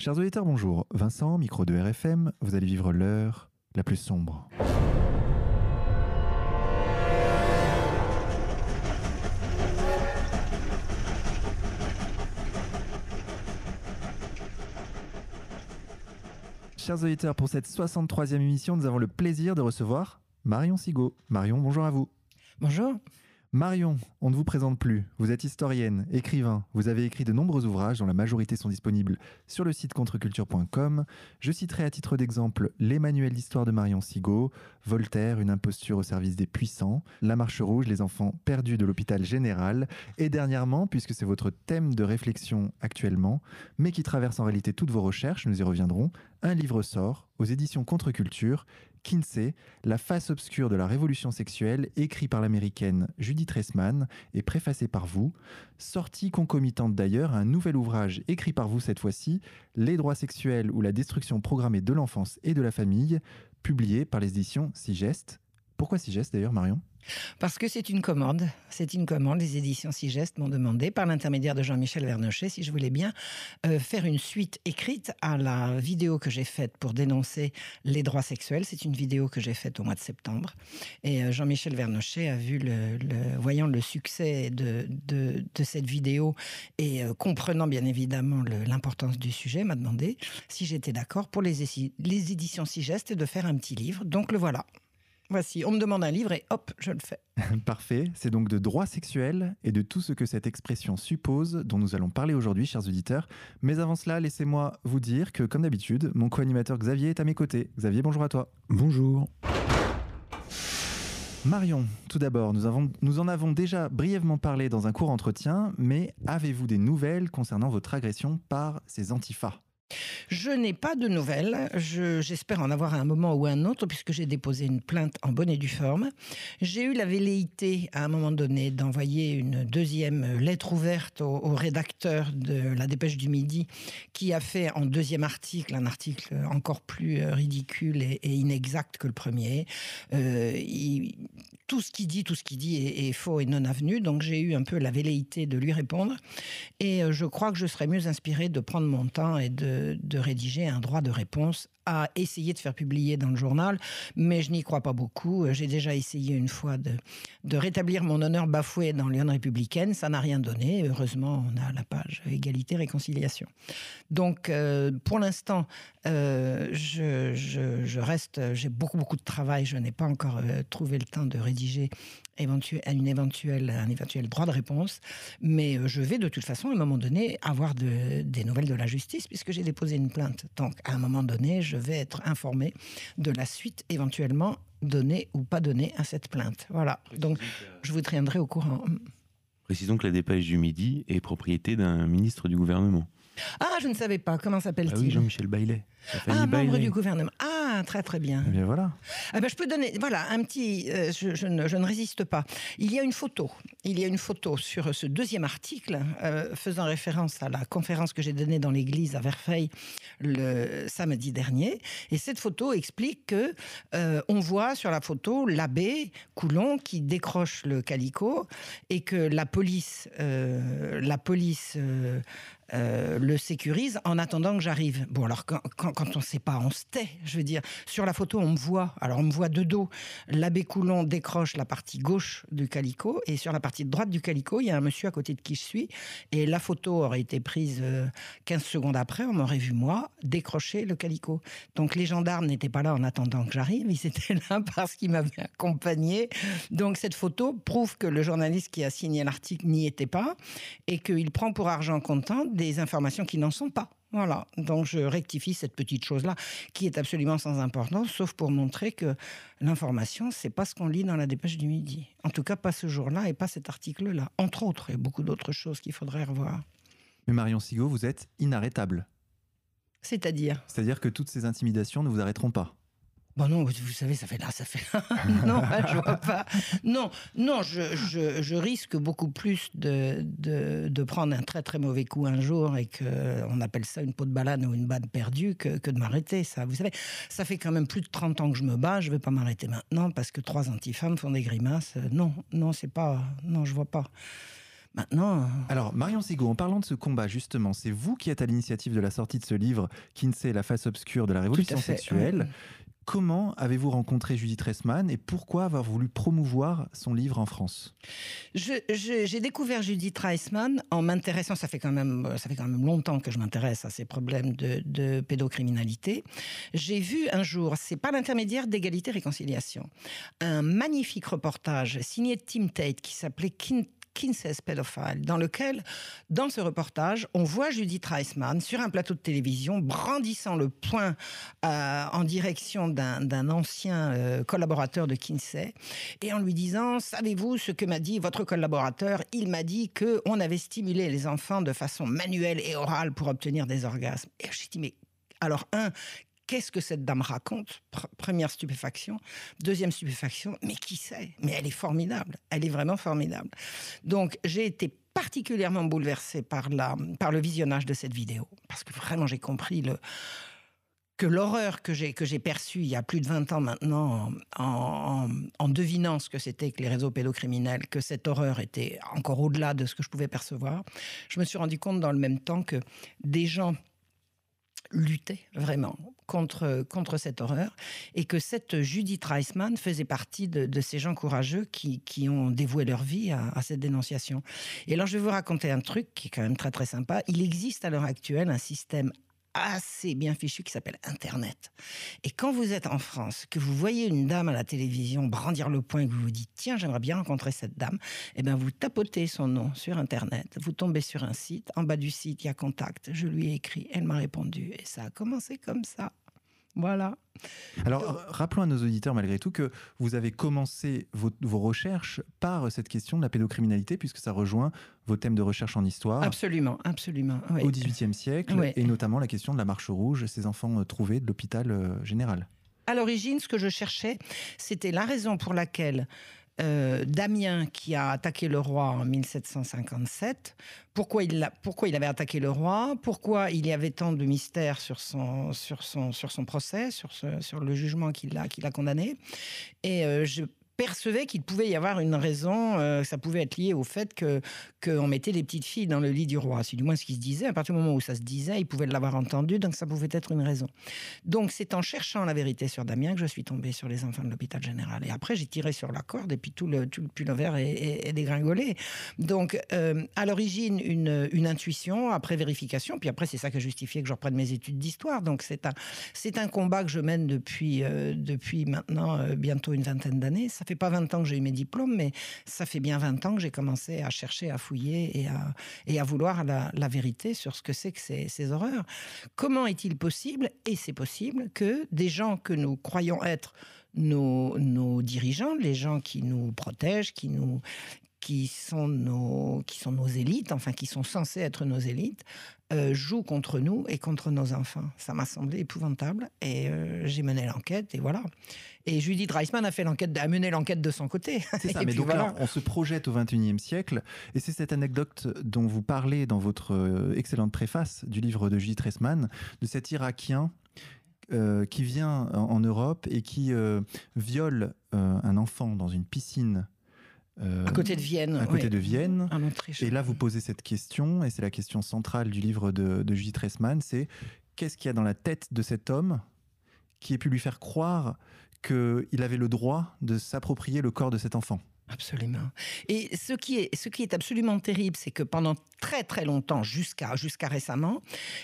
Chers auditeurs, bonjour. Vincent, micro de RFM, vous allez vivre l'heure la plus sombre. Chers auditeurs, pour cette 63e émission, nous avons le plaisir de recevoir Marion Sigaud. Marion, bonjour à vous. Bonjour. Marion, on ne vous présente plus. Vous êtes historienne, écrivain. Vous avez écrit de nombreux ouvrages dont la majorité sont disponibles sur le site contreculture.com. Je citerai à titre d'exemple Les manuels d'histoire de Marion Sigaud, Voltaire, une imposture au service des puissants, La Marche Rouge, les enfants perdus de l'hôpital général. Et dernièrement, puisque c'est votre thème de réflexion actuellement, mais qui traverse en réalité toutes vos recherches, nous y reviendrons, un livre sort aux éditions Contre-Culture Kinsey, La face obscure de la révolution sexuelle, écrit par l'américaine Judith Ressman et préfacé par vous. Sortie concomitante d'ailleurs, un nouvel ouvrage écrit par vous cette fois-ci, Les droits sexuels ou la destruction programmée de l'enfance et de la famille, publié par les éditions Sigest. Pourquoi Sigest d'ailleurs, Marion? Parce que c'est une commande. C'est une commande. Les éditions Sigest m'ont demandé, par l'intermédiaire de Jean-Michel Vernochet, si je voulais bien euh, faire une suite écrite à la vidéo que j'ai faite pour dénoncer les droits sexuels. C'est une vidéo que j'ai faite au mois de septembre. Et euh, Jean-Michel Vernochet a vu, voyant le succès de, de, cette vidéo et euh, comprenant bien évidemment l'importance du sujet, m'a demandé si j'étais d'accord pour les, les éditions Sigest de faire un petit livre. Donc le voilà. Voici, on me demande un livre et hop, je le fais. Parfait, c'est donc de droit sexuel et de tout ce que cette expression suppose dont nous allons parler aujourd'hui, chers auditeurs. Mais avant cela, laissez-moi vous dire que, comme d'habitude, mon co-animateur Xavier est à mes côtés. Xavier, bonjour à toi. Bonjour. Marion, tout d'abord, nous, nous en avons déjà brièvement parlé dans un court entretien, mais avez-vous des nouvelles concernant votre agression par ces antifas je n'ai pas de nouvelles. J'espère en avoir à un moment ou à un autre, puisque j'ai déposé une plainte en bonne et due forme. J'ai eu la velléité, à un moment donné, d'envoyer une deuxième lettre ouverte au, rédacteur de la Dépêche du Midi, qui a fait en deuxième article un article encore plus ridicule et, inexact que le premier. Euh, tout ce qu'il dit, tout ce qu'il dit est, faux et non avenu. Donc j'ai eu un peu la velléité de lui répondre. Et euh, je crois que je serais mieux inspiré de prendre mon temps et de, rédiger un droit de réponse à essayer de faire publier dans le journal, mais je n'y crois pas beaucoup. J'ai déjà essayé une fois de, rétablir mon honneur bafoué dans l'Union républicaine, ça n'a rien donné. Heureusement, on a la page égalité, réconciliation. Donc, euh, pour l'instant, euh, je, reste, j'ai beaucoup, beaucoup de travail, je n'ai pas encore euh, trouvé le temps de rédiger une éventuelle, un éventuel droit de réponse, mais je vais de toute façon, à un moment donné, avoir de, des nouvelles de la justice, puisque j'ai déposé une plainte. Donc, à un moment donné, je vais être informé de la suite éventuellement donnée ou pas donnée à cette plainte. Voilà. Donc, je vous tiendrai au courant. Précisons que la dépêche du Midi est propriété d'un ministre du gouvernement. Ah, je ne savais pas. Comment s'appelle-t-il? Ah oui, Jean-Michel Baillet. Ah, membre du gouvernement. Ah, très très bien. Eh bien voilà. Ah ben, je peux donner, voilà, un petit, euh, je, ne, je, ne, résiste pas. Il y a une photo, il y a une photo sur ce deuxième article euh, faisant référence à la conférence que j'ai donnée dans l'église à Verfeil le samedi dernier. Et cette photo explique que euh, on voit sur la photo l'abbé Coulon qui décroche le calicot et que la police, la police le sécurise en attendant que j'arrive. Bon, alors quand, quand on ne sait pas, on se tait. Je veux dire, sur la photo, on me voit. Alors, on me voit de dos. L'abbé Coulon décroche la partie gauche du calicot. Et sur la partie droite du calicot, il y a un monsieur à côté de qui je suis. Et la photo aurait été prise 15 euh, secondes après. On m'aurait vu, moi, décrocher le calicot. Donc, les gendarmes n'étaient pas là en attendant que j'arrive. Ils étaient là parce qu'ils m'avaient accompagné. Donc, cette photo prouve que le journaliste qui a signé l'article n'y était pas. Et qu'il prend pour argent comptant des informations qui n'en sont pas. Voilà, donc je rectifie cette petite chose-là, qui est absolument sans importance, sauf pour montrer que l'information, c'est pas ce qu'on lit dans la dépêche du midi. En tout cas, pas ce jour-là et pas cet article-là. Entre autres, et beaucoup d'autres choses qu'il faudrait revoir. Mais Marion Sigaud, vous êtes inarrêtable. C'est-à-dire? C'est-à-dire que toutes ces intimidations ne vous arrêteront pas. Bon non, vous savez, ça fait là, ça fait non, je vois pas. Non, non, je, je, je risque beaucoup plus de, de, de, prendre un très très mauvais coup un jour et que on appelle ça une peau de balade ou une balle perdue que, que de m'arrêter. Ça, vous savez, ça fait quand même plus de 30 ans que je me bats. Je vais pas m'arrêter maintenant parce que trois antifemmes font des grimaces. Non, non, c'est pas. Non, je vois pas. Maintenant. Alors, Marion Sigaud, en parlant de ce combat, justement, c'est vous qui êtes à l'initiative de la sortie de ce livre, Kinsey, la face obscure de la révolution sexuelle. Comment avez-vous rencontré Judith Ressman et pourquoi avoir voulu promouvoir son livre en France? J'ai découvert Judith Reisman en m'intéressant, ça, fait quand même, ça fait quand même longtemps que je m'intéresse à ces problèmes de, de pédocriminalité. J'ai vu un jour, c'est pas l'intermédiaire d'égalité-réconciliation, un magnifique reportage signé Tim Tate qui s'appelait Kinsey's Pedophile, dans lequel, dans ce reportage, on voit Judith Reisman sur un plateau de télévision brandissant le poing euh, en direction d'un ancien euh, collaborateur de Kinsey et en lui disant Savez-vous ce que m'a dit votre collaborateur? Il m'a dit que on avait stimulé les enfants de façon manuelle et orale pour obtenir des orgasmes. Et je dit Mais alors, un, qu'est-ce que cette dame raconte? Première stupéfaction. Deuxième stupéfaction, mais qui sait? Mais elle est formidable. Elle est vraiment formidable. Donc j'ai été particulièrement bouleversée par, par le visionnage de cette vidéo. Parce que vraiment, j'ai compris le, que l'horreur que j'ai que j'ai perçue il y a plus de 20 ans maintenant en, en devinant ce que c'était que les réseaux pédocriminels, que cette horreur était encore au-delà de ce que je pouvais percevoir, je me suis rendu compte dans le même temps que des gens lutter vraiment contre, contre cette horreur et que cette Judith Reisman faisait partie de, ces gens courageux qui, qui, ont dévoué leur vie à, à, cette dénonciation. Et alors je vais vous raconter un truc qui est quand même très très sympa. Il existe à l'heure actuelle un système assez bien fichu qui s'appelle Internet. Et quand vous êtes en France, que vous voyez une dame à la télévision brandir le poing et que vous vous dites tiens j'aimerais bien rencontrer cette dame, eh bien vous tapotez son nom sur Internet, vous tombez sur un site, en bas du site il y a contact, je lui ai écrit, elle m'a répondu et ça a commencé comme ça. Voilà. Alors, rappelons à nos auditeurs, malgré tout, que vous avez commencé vos, recherches par cette question de la pédocriminalité, puisque ça rejoint vos thèmes de recherche en histoire. Absolument, absolument. Au XVIIIe siècle, et notamment la question de la marche rouge, ces enfants euh, trouvés de l'hôpital euh, général. À l'origine, ce que je cherchais, c'était la raison pour laquelle euh, Damien qui a attaqué le roi en 1757. Pourquoi il, pourquoi il avait attaqué le roi? Pourquoi il y avait tant de mystères sur son, sur son, sur son procès, sur, sur le jugement qu'il a, a condamné? Et euh, je percevait qu'il pouvait y avoir une raison, euh, ça pouvait être lié au fait que qu'on mettait les petites filles dans le lit du roi. C'est du moins ce qui se disait. À partir du moment où ça se disait, il pouvait l'avoir entendu, donc ça pouvait être une raison. Donc c'est en cherchant la vérité sur Damien que je suis tombée sur les enfants de l'hôpital général. Et après j'ai tiré sur la corde et puis tout le tout le pull vert est, dégringolé. Donc euh, à l'origine une, une intuition, après vérification, puis après c'est ça qui a justifié que je reprenne mes études d'histoire. Donc c'est un un combat que je mène depuis euh, depuis maintenant bientôt une vingtaine d'années. Ça fait pas 20 ans que j'ai eu mes diplômes, mais ça fait bien 20 ans que j'ai commencé à chercher, à fouiller et à, et à vouloir la, vérité sur ce que c'est que ces, ces horreurs. Comment est-il possible, et c'est possible, que des gens que nous croyons être nos, nos, dirigeants, les gens qui nous protègent, qui nous, qui sont nos qui sont nos élites, enfin qui sont censés être nos élites, euh, jouent contre nous et contre nos enfants. Ça m'a semblé épouvantable et euh, j'ai mené l'enquête et voilà. Et Judith Reisman a fait l'enquête, a mené l'enquête de son côté. C'est ça. mais donc là, on se projette au XXIe siècle et c'est cette anecdote dont vous parlez dans votre euh, excellente préface du livre de Judith Reisman de cet Irakien qui vient en, Europe et qui viole un enfant dans une piscine euh, à côté de Vienne. À côté de Vienne. En Autriche. Et là, vous posez cette question, et c'est la question centrale du livre de, de Judith Ressman, c'est qu'est-ce qu'il y a dans la tête de cet homme qui ait pu lui faire croire qu'il avait le droit de s'approprier le corps de cet enfant? Absolument. Et ce qui est, ce qui est absolument terrible, c'est que pendant très très longtemps, jusqu'à jusqu'à récemment,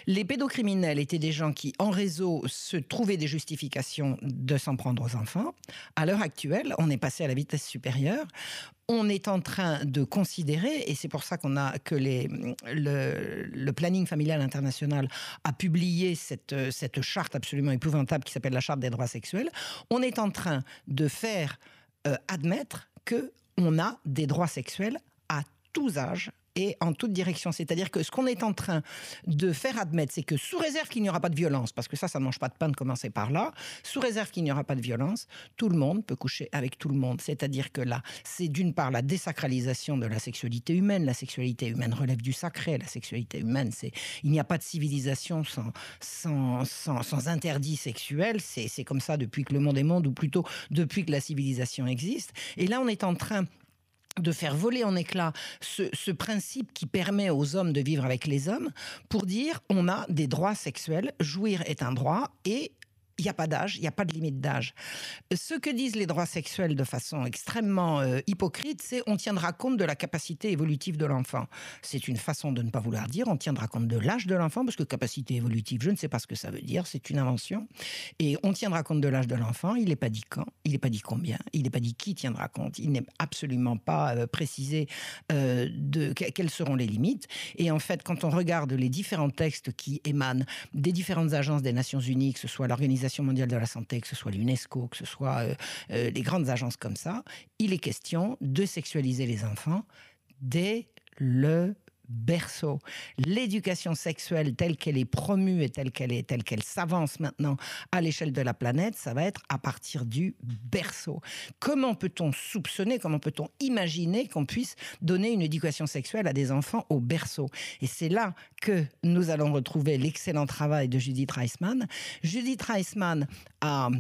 les pédocriminels étaient des gens qui, en réseau, se trouvaient des justifications de s'en prendre aux enfants. À l'heure actuelle, on est passé à la vitesse supérieure on est en train de considérer, et c'est pour ça qu'on a que les, le, planning familial international a publié cette, cette charte absolument épouvantable qui s'appelle la charte des droits sexuels, on est en train de faire euh, admettre que on a des droits sexuels à tous âges, et en toute direction. C'est-à-dire que ce qu'on est en train de faire admettre, c'est que sous réserve qu'il n'y aura pas de violence, parce que ça, ça ne mange pas de pain de commencer par là, sous réserve qu'il n'y aura pas de violence, tout le monde peut coucher avec tout le monde. C'est-à-dire que là, c'est d'une part la désacralisation de la sexualité humaine. La sexualité humaine relève du sacré. La sexualité humaine, c'est il n'y a pas de civilisation sans, sans, sans, sans interdit sexuel. C'est comme ça depuis que le monde est monde, ou plutôt depuis que la civilisation existe. Et là, on est en train de faire voler en éclats ce, ce, principe qui permet aux hommes de vivre avec les hommes pour dire on a des droits sexuels, jouir est un droit et il n'y a pas d'âge, il n'y a pas de limite d'âge. Ce que disent les droits sexuels de façon extrêmement euh, hypocrite, c'est on tiendra compte de la capacité évolutive de l'enfant. C'est une façon de ne pas vouloir dire on tiendra compte de l'âge de l'enfant, parce que capacité évolutive, je ne sais pas ce que ça veut dire, c'est une invention. Et on tiendra compte de l'âge de l'enfant, il n'est pas dit quand, il n'est pas dit combien, il n'est pas dit qui tiendra compte, il n'est absolument pas euh, précisé euh, de quelles seront les limites. Et en fait, quand on regarde les différents textes qui émanent des différentes agences des Nations Unies, que ce soit l'organisation mondiale de la santé, que ce soit l'UNESCO, que ce soit euh, euh, les grandes agences comme ça, il est question de sexualiser les enfants dès le berceau. L'éducation sexuelle telle qu'elle est promue et telle qu'elle est, telle qu'elle s'avance maintenant à l'échelle de la planète, ça va être à partir du berceau. Comment peut-on soupçonner, comment peut-on imaginer qu'on puisse donner une éducation sexuelle à des enfants au berceau? Et c'est là que nous allons retrouver l'excellent travail de Judith Reisman. Judith Reisman a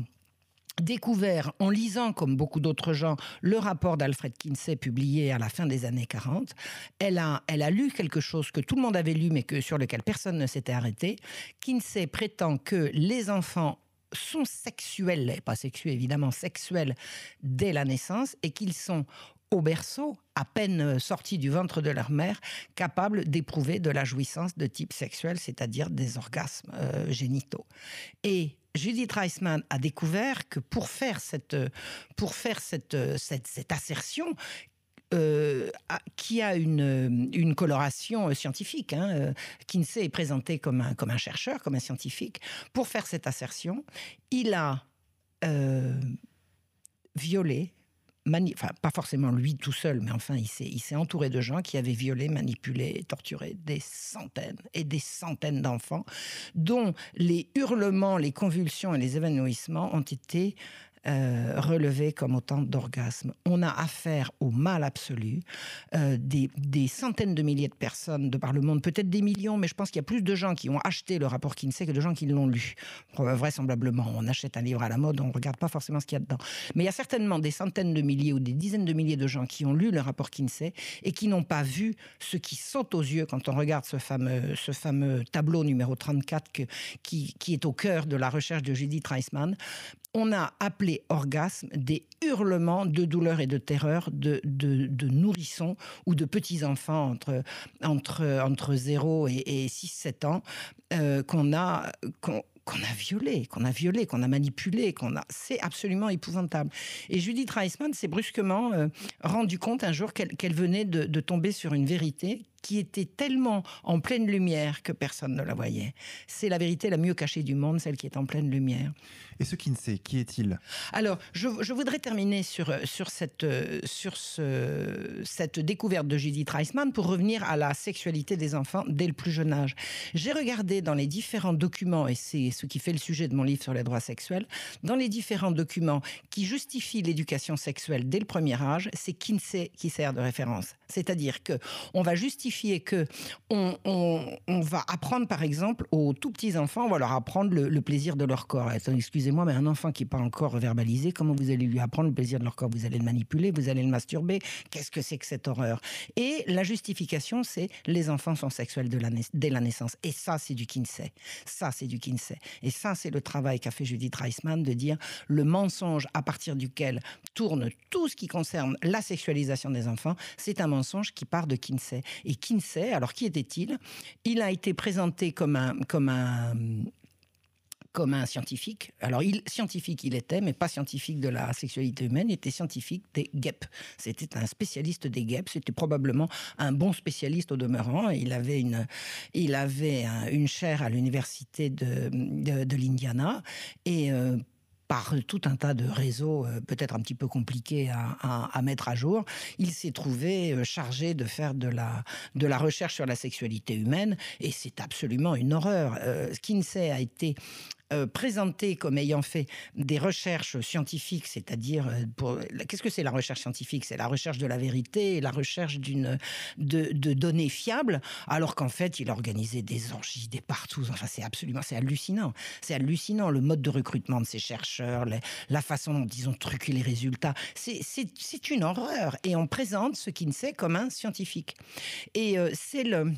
découvert en lisant, comme beaucoup d'autres gens, le rapport d'Alfred Kinsey publié à la fin des années 40. Elle a, lu quelque chose que tout le monde avait lu mais que, sur lequel personne ne s'était arrêté. Kinsey prétend que les enfants sont sexuels, pas sexuels évidemment, sexuels dès la naissance et qu'ils sont au berceau, à peine sortis du ventre de leur mère, capables d'éprouver de la jouissance de type sexuel, c'est-à-dire des orgasmes euh, génitaux. Et Judith Reisman a découvert que pour faire cette, pour faire cette, cette, assertion, euh, qui a une, une coloration scientifique. Hein, euh, Kinsey est présenté comme un, comme un chercheur, comme un scientifique. Pour faire cette assertion, il a euh, violé pas forcément lui tout seul, mais enfin il s'est entouré de gens qui avaient violé, manipulé, torturé des centaines et des centaines d'enfants, dont les hurlements, les convulsions et les évanouissements ont été euh, relevés comme autant d'orgasmes. On a affaire au mal absolu. Euh, des, centaines de milliers de personnes de par le monde, peut-être des millions, mais je pense qu'il y a plus de gens qui ont acheté le rapport Kinsey que de gens qui l'ont lu. Vraisemblablement, on achète un livre à la mode, on ne regarde pas forcément ce qu'il y a dedans. Mais il y a certainement des centaines de milliers ou des dizaines de milliers de gens qui ont lu le rapport Kinsey et qui n'ont pas vu ce qui saute aux yeux quand on regarde ce fameux, ce fameux tableau numéro 34 qui, qui est au cœur de la recherche de Judith Reisman on a appelé orgasme des hurlements de douleur et de terreur de, de, nourrissons ou de petits-enfants entre, entre, entre 0 et, 6-7 ans euh, qu'on a... qu'on a violé, qu'on a violé, qu'on a manipulé, qu'on a, c'est absolument épouvantable. Et Judith Reisman s'est brusquement euh, rendu compte un jour qu'elle venait de, de, tomber sur une vérité qui était tellement en pleine lumière que personne ne la voyait. C'est la vérité la mieux cachée du monde, celle qui est en pleine lumière. Et ce qui ne sait, qui est-il? Alors, je, voudrais terminer sur, sur, cette, sur ce, cette découverte de Judith Reisman pour revenir à la sexualité des enfants dès le plus jeune âge. J'ai regardé dans les différents documents, et c'est ce qui fait le sujet de mon livre sur les droits sexuels, dans les différents documents qui justifient l'éducation sexuelle dès le premier âge, c'est Kinsey qui sert de référence. C'est-à-dire que on va justifier que on, on, va apprendre, par exemple, aux tout petits enfants, on va leur apprendre le, plaisir de leur corps. Excusez moi mais un enfant qui n'est pas encore verbalisé, comment vous allez lui apprendre le plaisir de leur corps? Vous allez le manipuler, vous allez le masturber? Qu'est-ce que c'est que cette horreur? Et la justification, c'est les enfants sont sexuels de la dès la naissance. Et ça, c'est du Kinsey. Ça, c'est du Kinsey. Et ça, c'est le travail qu'a fait Judith Reisman de dire le mensonge à partir duquel tourne tout ce qui concerne la sexualisation des enfants, c'est un mensonge qui part de Kinsey. Et Kinsey, alors qui était-il? Il a été présenté comme un, comme un comme un scientifique. Alors, il, scientifique il était, mais pas scientifique de la sexualité humaine, il était scientifique des guêpes. C'était un spécialiste des guêpes, c'était probablement un bon spécialiste au demeurant. Il avait une, il avait une chaire à l'université de, de, l'Indiana et euh, par tout un tas de réseaux euh, peut-être un petit peu compliqués à, mettre à jour, il s'est trouvé euh, chargé de faire de la, de la recherche sur la sexualité humaine et c'est absolument une horreur. Euh, Kinsey a été euh, présenté comme ayant fait des recherches scientifiques, c'est-à-dire, euh, qu'est-ce que c'est la recherche scientifique? C'est la recherche de la vérité la recherche d'une, de, données fiables, alors qu'en fait, il organisait des orgies, des partout. Enfin, c'est absolument, c'est hallucinant. C'est hallucinant le mode de recrutement de ces chercheurs, la façon dont ils ont truqué les résultats. C'est, c'est une horreur. Et on présente ce qui ne sait comme un scientifique. Et euh, c'est le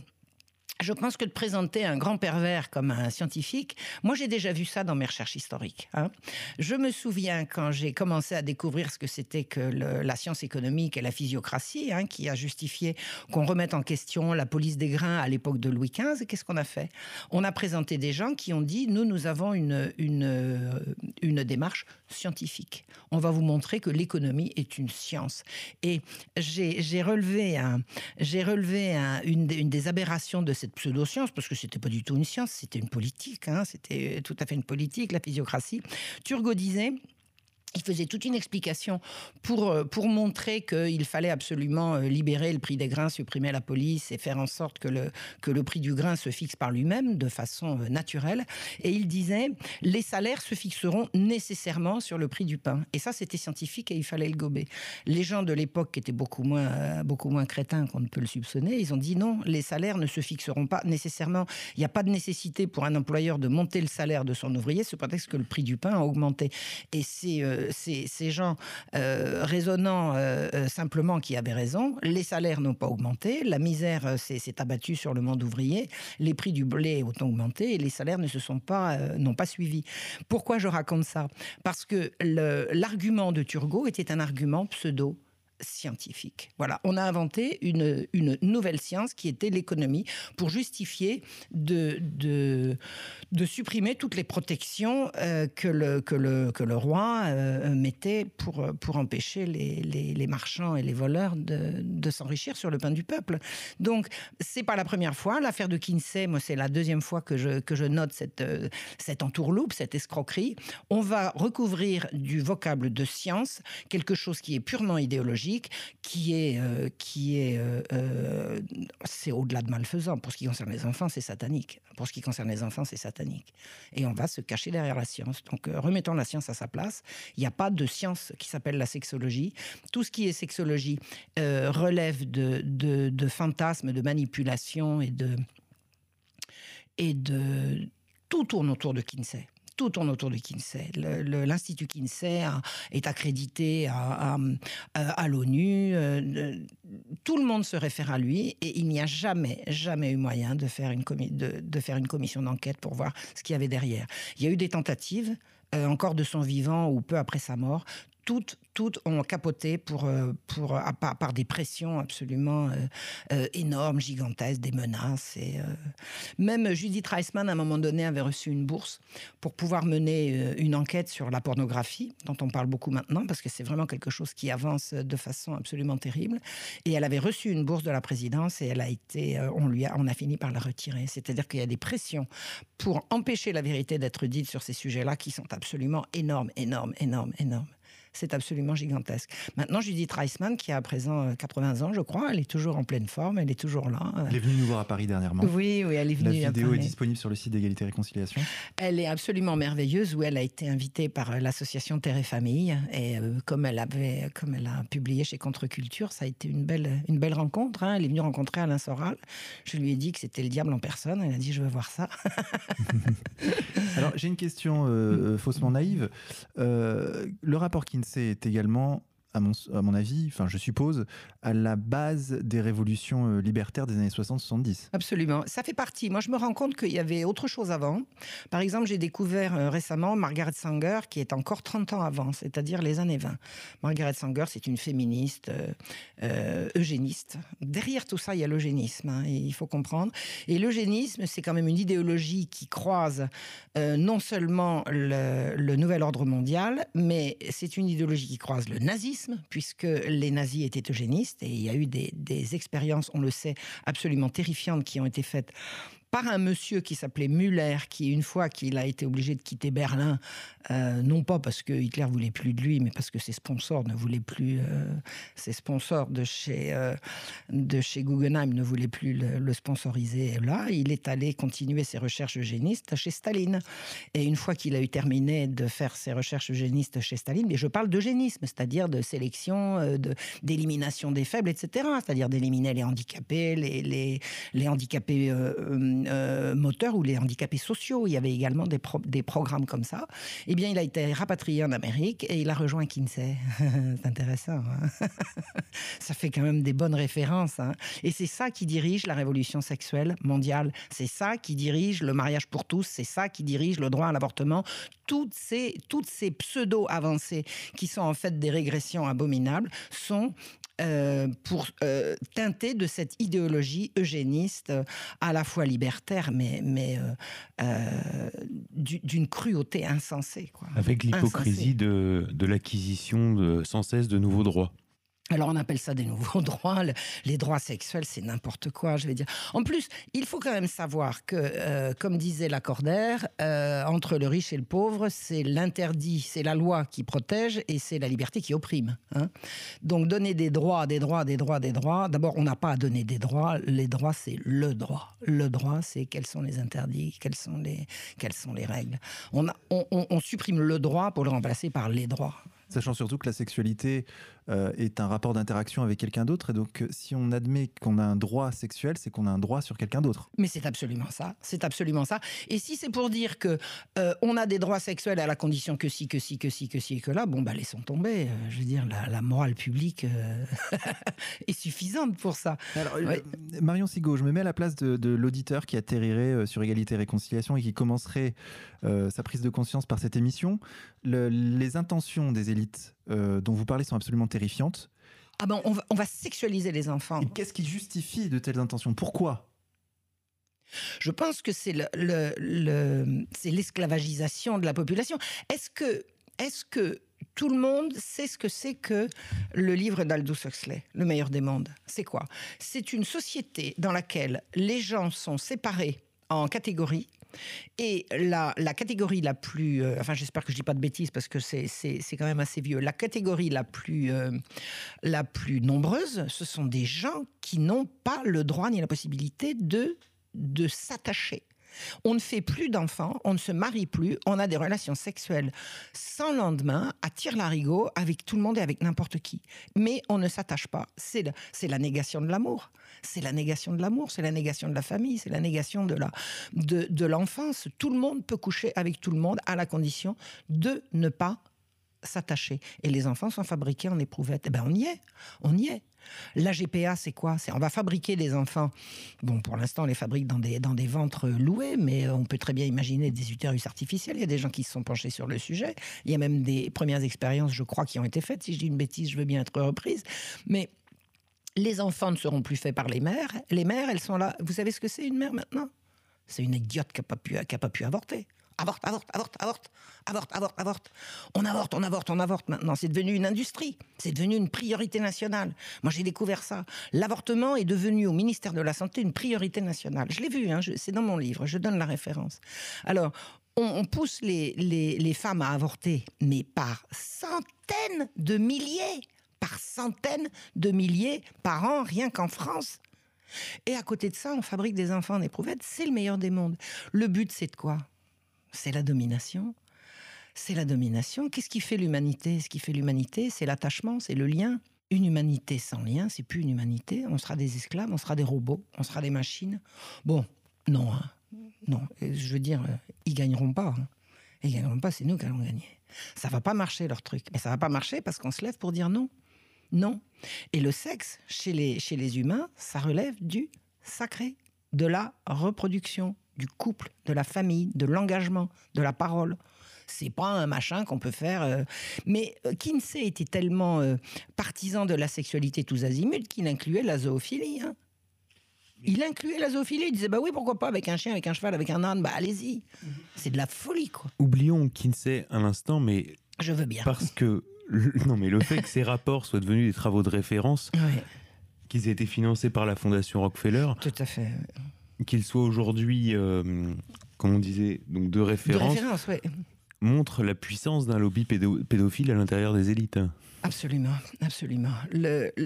je pense que de présenter un grand pervers comme un scientifique, moi j'ai déjà vu ça dans mes recherches historiques. Hein. Je me souviens quand j'ai commencé à découvrir ce que c'était que la science économique et la physiocratie, hein, qui a justifié qu'on remette en question la police des grains à l'époque de Louis XV, qu'est-ce qu'on a fait? On a présenté des gens qui ont dit, nous, nous avons une, une, démarche scientifique. On va vous montrer que l'économie est une science. Et j'ai relevé, un, relevé un, une, une des aberrations de cette pseudo-science, parce que c'était pas du tout une science, c'était une politique, hein, c'était tout à fait une politique, la physiocratie. Turgot disait il faisait toute une explication pour, euh, pour montrer qu'il fallait absolument euh, libérer le prix des grains, supprimer la police et faire en sorte que le, que le prix du grain se fixe par lui-même de façon euh, naturelle. Et il disait, les salaires se fixeront nécessairement sur le prix du pain. Et ça, c'était scientifique et il fallait le gober. Les gens de l'époque, qui étaient beaucoup moins, beaucoup moins crétins qu'on ne peut le soupçonner, ils ont dit non, les salaires ne se fixeront pas nécessairement. Il n'y a pas de nécessité pour un employeur de monter le salaire de son ouvrier, ce prétexte que le prix du pain a augmenté. Et c'est ces, gens euh, raisonnant euh, euh, simplement qui avaient raison. Les salaires n'ont pas augmenté, la misère s'est abattue sur le monde ouvrier, les prix du blé ont augmenté et les salaires ne se sont pas n'ont pas suivi. Pourquoi je raconte ça? Parce que l'argument de Turgot était un argument pseudo scientifique. Voilà, on a inventé une, une nouvelle science qui était l'économie pour justifier de, de, de, supprimer toutes les protections euh, que, le, que, le, que le roi euh, mettait pour, pour empêcher les, les, marchands et les voleurs de, de s'enrichir sur le pain du peuple. Donc, c'est pas la première fois. L'affaire de Kinsey, moi, c'est la deuxième fois que je, que je note cette, cette entourloupe, cette escroquerie. On va recouvrir du vocable de science quelque chose qui est purement idéologique qui est, euh, qui est, euh, euh, c'est au-delà de malfaisant. Pour ce qui concerne les enfants, c'est satanique. Pour ce qui concerne les enfants, c'est satanique. Et on va se cacher derrière la science. Donc, remettons la science à sa place. Il n'y a pas de science qui s'appelle la sexologie. Tout ce qui est sexologie relève de, de, fantasmes, de manipulation et de et de tout tourne autour de Kinsey tout tourne autour de Kinsey. L'Institut Kinsey est accrédité à, l'ONU. Euh, tout le monde se réfère à lui et il n'y a jamais, jamais eu moyen de faire une, commission d'enquête pour voir ce qu'il y avait derrière. Il y a eu des tentatives. Euh, encore de son vivant ou peu après sa mort, toutes, ont capoté pour, euh, pour, par, des pressions absolument euh, euh, énormes, gigantesques, des menaces. Et, même Judith Reisman, à un moment donné, avait reçu une bourse pour pouvoir mener une enquête sur la pornographie, dont on parle beaucoup maintenant, parce que c'est vraiment quelque chose qui avance de façon absolument terrible. Et elle avait reçu une bourse de la présidence et elle a été, on a fini par la retirer. C'est-à-dire qu'il y a des pressions pour empêcher la vérité d'être dite sur ces sujets-là qui sont absolument énormes, énormes, énormes, énormes c'est absolument gigantesque. Maintenant, Judith Reisman, qui a à présent 80 euh, ans, je crois, elle est toujours en pleine forme, elle est toujours là. Elle est venue nous voir à Paris dernièrement. Oui, oui, elle est venue. La vidéo est disponible sur le site d'égalité et réconciliation. Elle est absolument merveilleuse, où elle a été invitée par euh, l'association Terre et Famille, et euh, comme elle avait, comme elle a publié chez Contre-Culture, ça a été une belle, une belle rencontre. Hein. Elle est venue rencontrer Alain Soral. Je lui ai dit que c'était le diable en personne. Elle a dit je veux voir ça. Alors j'ai une question faussement naïve. le rapport Kinsey c'est également à mon, à mon avis, enfin je suppose, à la base des révolutions euh, libertaires des années 60-70. Absolument. Ça fait partie. Moi, je me rends compte qu'il y avait autre chose avant. Par exemple, j'ai découvert euh, récemment Margaret Sanger, qui est encore 30 ans avant, c'est-à-dire les années 20. Margaret Sanger, c'est une féministe, euh, eugéniste. Derrière tout ça, il y a l'eugénisme, hein, il faut comprendre. Et l'eugénisme, c'est quand même une idéologie qui croise non seulement le, le nouvel ordre mondial, mais c'est une idéologie qui croise le nazisme puisque les nazis étaient eugénistes et il y a eu des, expériences, on le sait, absolument terrifiantes qui ont été faites par un monsieur qui s'appelait Müller, qui une fois qu'il a été obligé de quitter Berlin, euh, non pas parce que Hitler voulait plus de lui, mais parce que ses sponsors ne voulaient plus, euh, ses sponsors de chez euh, de chez Guggenheim ne voulaient plus le, sponsoriser. là, il est allé continuer ses recherches eugénistes chez Staline. Et une fois qu'il a eu terminé de faire ses recherches eugénistes chez Staline, mais je parle d'eugénisme, c'est-à-dire de sélection, d'élimination des faibles, etc. C'est-à-dire d'éliminer les handicapés, les les, les handicapés euh, moteurs ou les handicapés sociaux. Il y avait également des, programmes comme ça. Eh bien, il a été rapatrié en Amérique et il a rejoint Kinsey. c'est intéressant. Hein. ça fait quand même des bonnes références. Hein. Et c'est ça qui dirige la révolution sexuelle mondiale. C'est ça qui dirige le mariage pour tous. C'est ça qui dirige le droit à l'avortement. Toutes ces, toutes ces pseudo-avancées qui sont en fait des régressions abominables sont euh, pour euh, teinter de cette idéologie eugéniste euh, à la fois libertaire, mais, mais d'une cruauté insensée. Quoi. Avec l'hypocrisie de, de l'acquisition sans cesse de nouveaux droits. Alors on appelle ça des nouveaux droits. Les droits sexuels, c'est n'importe quoi, je vais dire. En plus, il faut quand même savoir que, euh, comme disait Lacordaire, euh, entre le riche et le pauvre, c'est l'interdit, c'est la loi qui protège et c'est la liberté qui opprime. Hein. Donc donner des droits, des droits, des droits, des droits. D'abord, on n'a pas à donner des droits. Les droits, c'est le droit. Le droit, c'est quels sont les interdits, quelles sont les, sont les règles. On, on supprime le droit pour le remplacer par les droits. Sachant surtout que la sexualité euh, est un rapport d'interaction avec quelqu'un d'autre. Et donc, euh, si on admet qu'on a un droit sexuel, c'est qu'on a un droit sur quelqu'un d'autre. Mais c'est absolument ça. C'est absolument ça. Et si c'est pour dire que euh, on a des droits sexuels à la condition que si, que si, que si, que si et que là, bon, bah, laissons tomber. je veux dire, la, morale publique est suffisante pour ça. Marion Sigaud, je me mets à la place de, l'auditeur qui atterrirait sur égalité et réconciliation et qui commencerait sa prise de conscience par cette émission. les intentions des élites euh, dont vous parlez sont absolument terrifiantes. Ah ben, on va, on va sexualiser les enfants. Qu'est-ce qui justifie de telles intentions? Pourquoi? Je pense que c'est le, c'est l'esclavagisation de la population. Est-ce que, est-ce que tout le monde sait ce que c'est que le livre d'Aldous Huxley, Le meilleur des mondes? C'est quoi? C'est une société dans laquelle les gens sont séparés en catégories et la, catégorie la plus, euh, enfin j'espère que je dis pas de bêtises parce que c'est quand même assez vieux, la catégorie la plus, euh, la plus nombreuse, ce sont des gens qui n'ont pas le droit ni la possibilité de, de s'attacher. On ne fait plus d'enfants, on ne se marie plus, on a des relations sexuelles sans lendemain, à tire-larigot, avec tout le monde et avec n'importe qui. Mais on ne s'attache pas. C'est la négation de l'amour c'est la négation de l'amour, c'est la négation de la famille, c'est la négation de de, l'enfance. Tout le monde peut coucher avec tout le monde à la condition de ne pas s'attacher. Et les enfants sont fabriqués en éprouvettes. Eh ben on y est, on y est. La GPA, c'est quoi? C'est on va fabriquer des enfants. Bon, pour l'instant, on les fabrique dans des, dans des ventres loués, mais on peut très bien imaginer des utérus artificiels. Il y a des gens qui se sont penchés sur le sujet. Il y a même des premières expériences, je crois, qui ont été faites. Si je dis une bêtise, je veux bien être reprise. Mais les enfants ne seront plus faits par les mères. Les mères, elles sont là. Vous savez ce que c'est une mère maintenant? C'est une idiote qui n'a pas, pas pu avorter. Avorte, avorte, avorte, avorte, avorte, avorte, avorte. On avorte, on avorte, on avorte maintenant. C'est devenu une industrie. C'est devenu une priorité nationale. Moi, j'ai découvert ça. L'avortement est devenu au ministère de la Santé une priorité nationale. Je l'ai vu, hein, c'est dans mon livre, je donne la référence. Alors, on, pousse les, les femmes à avorter, mais par centaines de milliers par centaines de milliers par an, rien qu'en France. Et à côté de ça, on fabrique des enfants en éprouvette. C'est le meilleur des mondes. Le but, c'est de quoi? C'est la domination. C'est la domination. Qu'est-ce qui fait l'humanité? Ce qui fait l'humanité, c'est l'attachement, c'est le lien. Une humanité sans lien, c'est plus une humanité. On sera des esclaves, on sera des robots, on sera des machines. Bon, non, hein. non. Je veux dire, ils gagneront pas. Hein. Ils gagneront pas, c'est nous qui allons gagner. Ça va pas marcher leur truc. Mais ça va pas marcher parce qu'on se lève pour dire non. Non. Et le sexe, chez les, chez les humains, ça relève du sacré, de la reproduction, du couple, de la famille, de l'engagement, de la parole. C'est pas un machin qu'on peut faire. Euh, mais euh, Kinsey était tellement euh, partisan de la sexualité tous azimuts qu'il incluait la zoophilie. Hein. Il incluait la zoophilie. Il disait bah oui, pourquoi pas avec un chien, avec un cheval, avec un âne. Bah allez-y. C'est de la folie, quoi. Oublions Kinsey un instant, mais. Je veux bien. Parce que non, mais le fait que ces rapports soient devenus des travaux de référence, qu'ils aient été financés par la Fondation Rockefeller. Tout à fait. Qu'il soit aujourd'hui, euh, comme on disait, donc de De référence, montre la puissance d'un lobby pédo- pédophile à l'intérieur des élites. Absolument, absolument.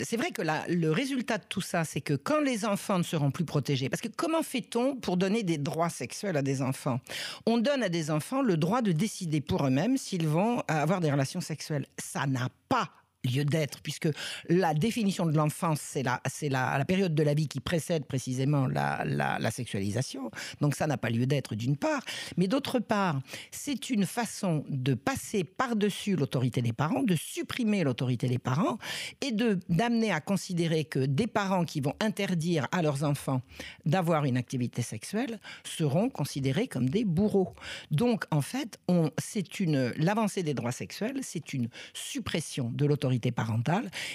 C'est vrai que la- le résultat de tout ça, c'est que quand les enfants ne seront plus protégés, parce que comment fait-on pour donner des droits sexuels à des enfants? On donne à des enfants le droit de décider pour eux-mêmes s'ils vont avoir des relations sexuelles. Ça n'a pas lieu d'être, puisque la définition de l'enfance, c'est la, la, période de la vie qui précède précisément la, la, sexualisation. Donc ça n'a pas lieu d'être d'une part. Mais d'autre part, c'est une façon de passer par-dessus l'autorité des parents, de supprimer l'autorité des parents et d'amener à considérer que des parents qui vont interdire à leurs enfants d'avoir une activité sexuelle seront considérés comme des bourreaux. Donc en fait, c'est l'avancée des droits sexuels, c'est une suppression de l'autorité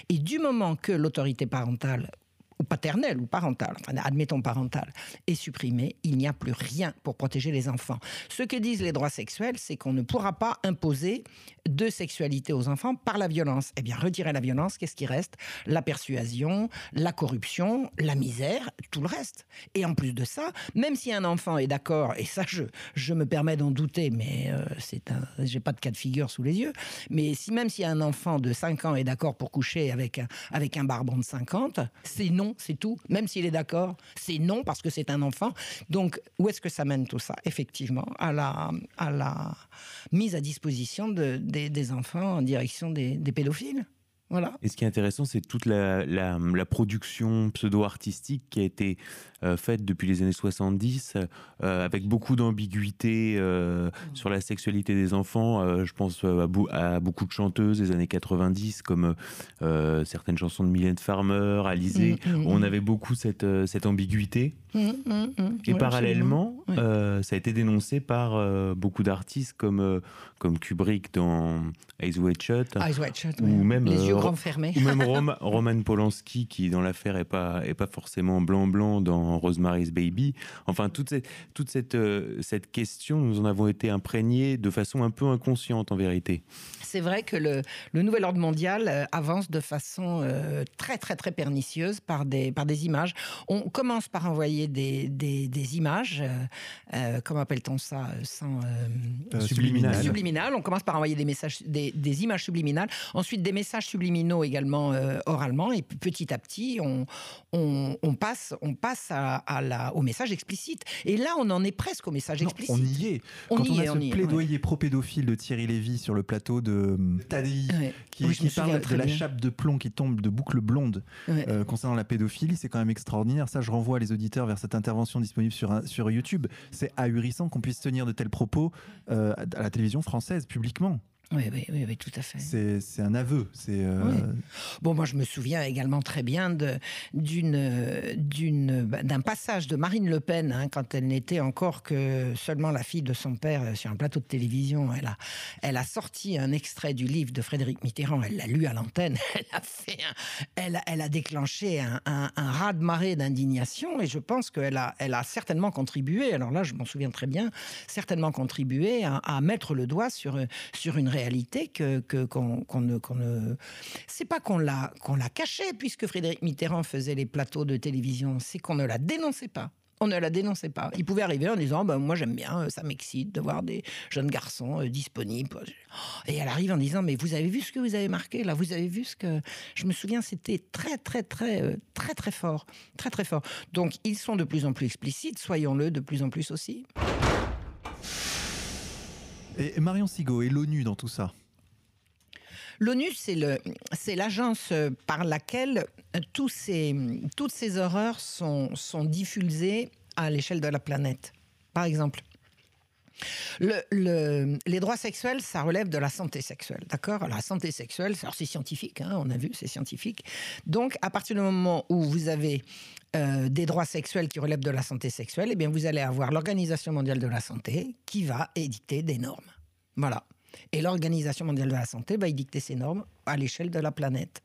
et du moment que l'autorité parentale ou paternelle ou parentale, enfin admettons parentale, est supprimée, il n'y a plus rien pour protéger les enfants. Ce que disent les droits sexuels, c'est qu'on ne pourra pas imposer de sexualité aux enfants par la violence. Eh bien, retirer la violence, qu'est-ce qui reste? La persuasion, la corruption, la misère, tout le reste. Et en plus de ça, même si un enfant est d'accord, et ça, je, me permets d'en douter, mais euh, c'est j'ai pas de cas de figure sous les yeux, mais si même si un enfant de 5 ans est d'accord pour coucher avec avec un barbon de 50, c'est non, c'est tout. Même s'il est d'accord, c'est non parce que c'est un enfant. Donc, où est-ce que ça mène tout ça? Effectivement, à la, mise à disposition de, des, enfants en direction des pédophiles. Voilà. Et ce qui est intéressant, c'est toute la, la- la production pseudo-artistique qui a été euh, faite depuis les années 70, euh, avec beaucoup d'ambiguïté euh, sur la sexualité des enfants. Je pense à, beaucoup de chanteuses des années 90, comme certaines chansons de Mylène Farmer, Alizée. Mm, mm, On mm. avait beaucoup cette, cette ambiguïté. Mmh, mmh, mmh. Et Ouais, parallèlement. Ouais. ça a été dénoncé par beaucoup d'artistes comme, comme Kubrick dans Eyes Wide Shut. Eyes wide shut, ou ouais. même, les yeux Ou même Roma- Roman Polanski, qui dans l'affaire est pas, est pas forcément blanc-blanc dans Rosemary's Baby. Enfin, toute cette, toute cette, euh, cette question, nous en avons été imprégnés de façon un peu inconsciente en vérité. C'est vrai que le, le nouvel ordre mondial euh, avance de façon euh, très très très pernicieuse par des, par des images. On commence par envoyer des, des, des images, euh, comment appelle-t-on ça, sans... euh, Euh, Subliminal. subliminales. On commence par envoyer des messages, des, des images subliminales, ensuite des messages subliminaux également euh, oralement, et petit à petit, on, on, on passe, on passe à, à la, au message explicite. Et là, on en est presque au message Non, explicite. on y est. On Quand y on a est, ce on plaidoyer pro-pédophile de Thierry Lévy sur le plateau de euh, Tadi, Ouais. qui, Oui, qui parle de la bien. chape de plomb qui tombe de boucles blondes Ouais. euh, concernant la pédophilie, c'est quand même extraordinaire. Ça, je renvoie les auditeurs vers cette intervention disponible sur, un- sur YouTube. C'est ahurissant qu'on puisse tenir de tels propos euh, à la télévision française, publiquement. Oui, oui, oui, oui, tout à fait. C'est c'est un aveu. C'est euh, Oui. Bon, moi, je me souviens également très bien de- d'une, d'une, bah, d'un passage de Marine Le Pen, hein, quand elle n'était encore que seulement la fille de son père euh, sur un plateau de télévision. Elle a, elle a sorti un extrait du livre de Frédéric Mitterrand, elle l'a lu à l'antenne, elle a, fait un- elle, elle a déclenché un, un, un raz-de-marée d'indignation, et je pense qu'elle a, elle a certainement contribué, alors là, je m'en souviens très bien, certainement contribué à, à mettre le doigt sur, sur une que, qu'on, ne, qu'on ne- c'est pas qu'on l'a qu'on l'a caché puisque Frédéric Mitterrand faisait les plateaux de télévision, c'est qu'on ne la dénonçait pas. On ne la dénonçait pas. Il pouvait arriver en disant ben, Moi, j'aime bien, euh, ça m'excite de voir des jeunes garçons euh, disponibles. Et elle arrive en disant Mais vous avez vu ce que vous avez marqué là? Vous avez vu ce que. Je me souviens, c'était très, très, très, euh, très, très fort. Très, très fort. Donc, ils sont de plus en plus explicites, soyons-le de plus en plus aussi. Et Marion Sigaud et l'ONU dans tout ça. L'ONU, c'est l'agence par laquelle toutes ces horreurs sont diffusées à l'échelle de la planète. Par exemple, le- le- les droits sexuels, ça relève de la santé sexuelle, d'accord? La santé sexuelle, c'est scientifique, hein, on a vu, c'est scientifique. Donc, à partir du moment où vous avez euh, des droits sexuels qui relèvent de la santé sexuelle, eh bien, vous allez avoir l'Organisation mondiale de la santé qui va éditer des normes. Voilà. Et l'Organisation mondiale de la santé va édicter ces normes à l'échelle de la planète.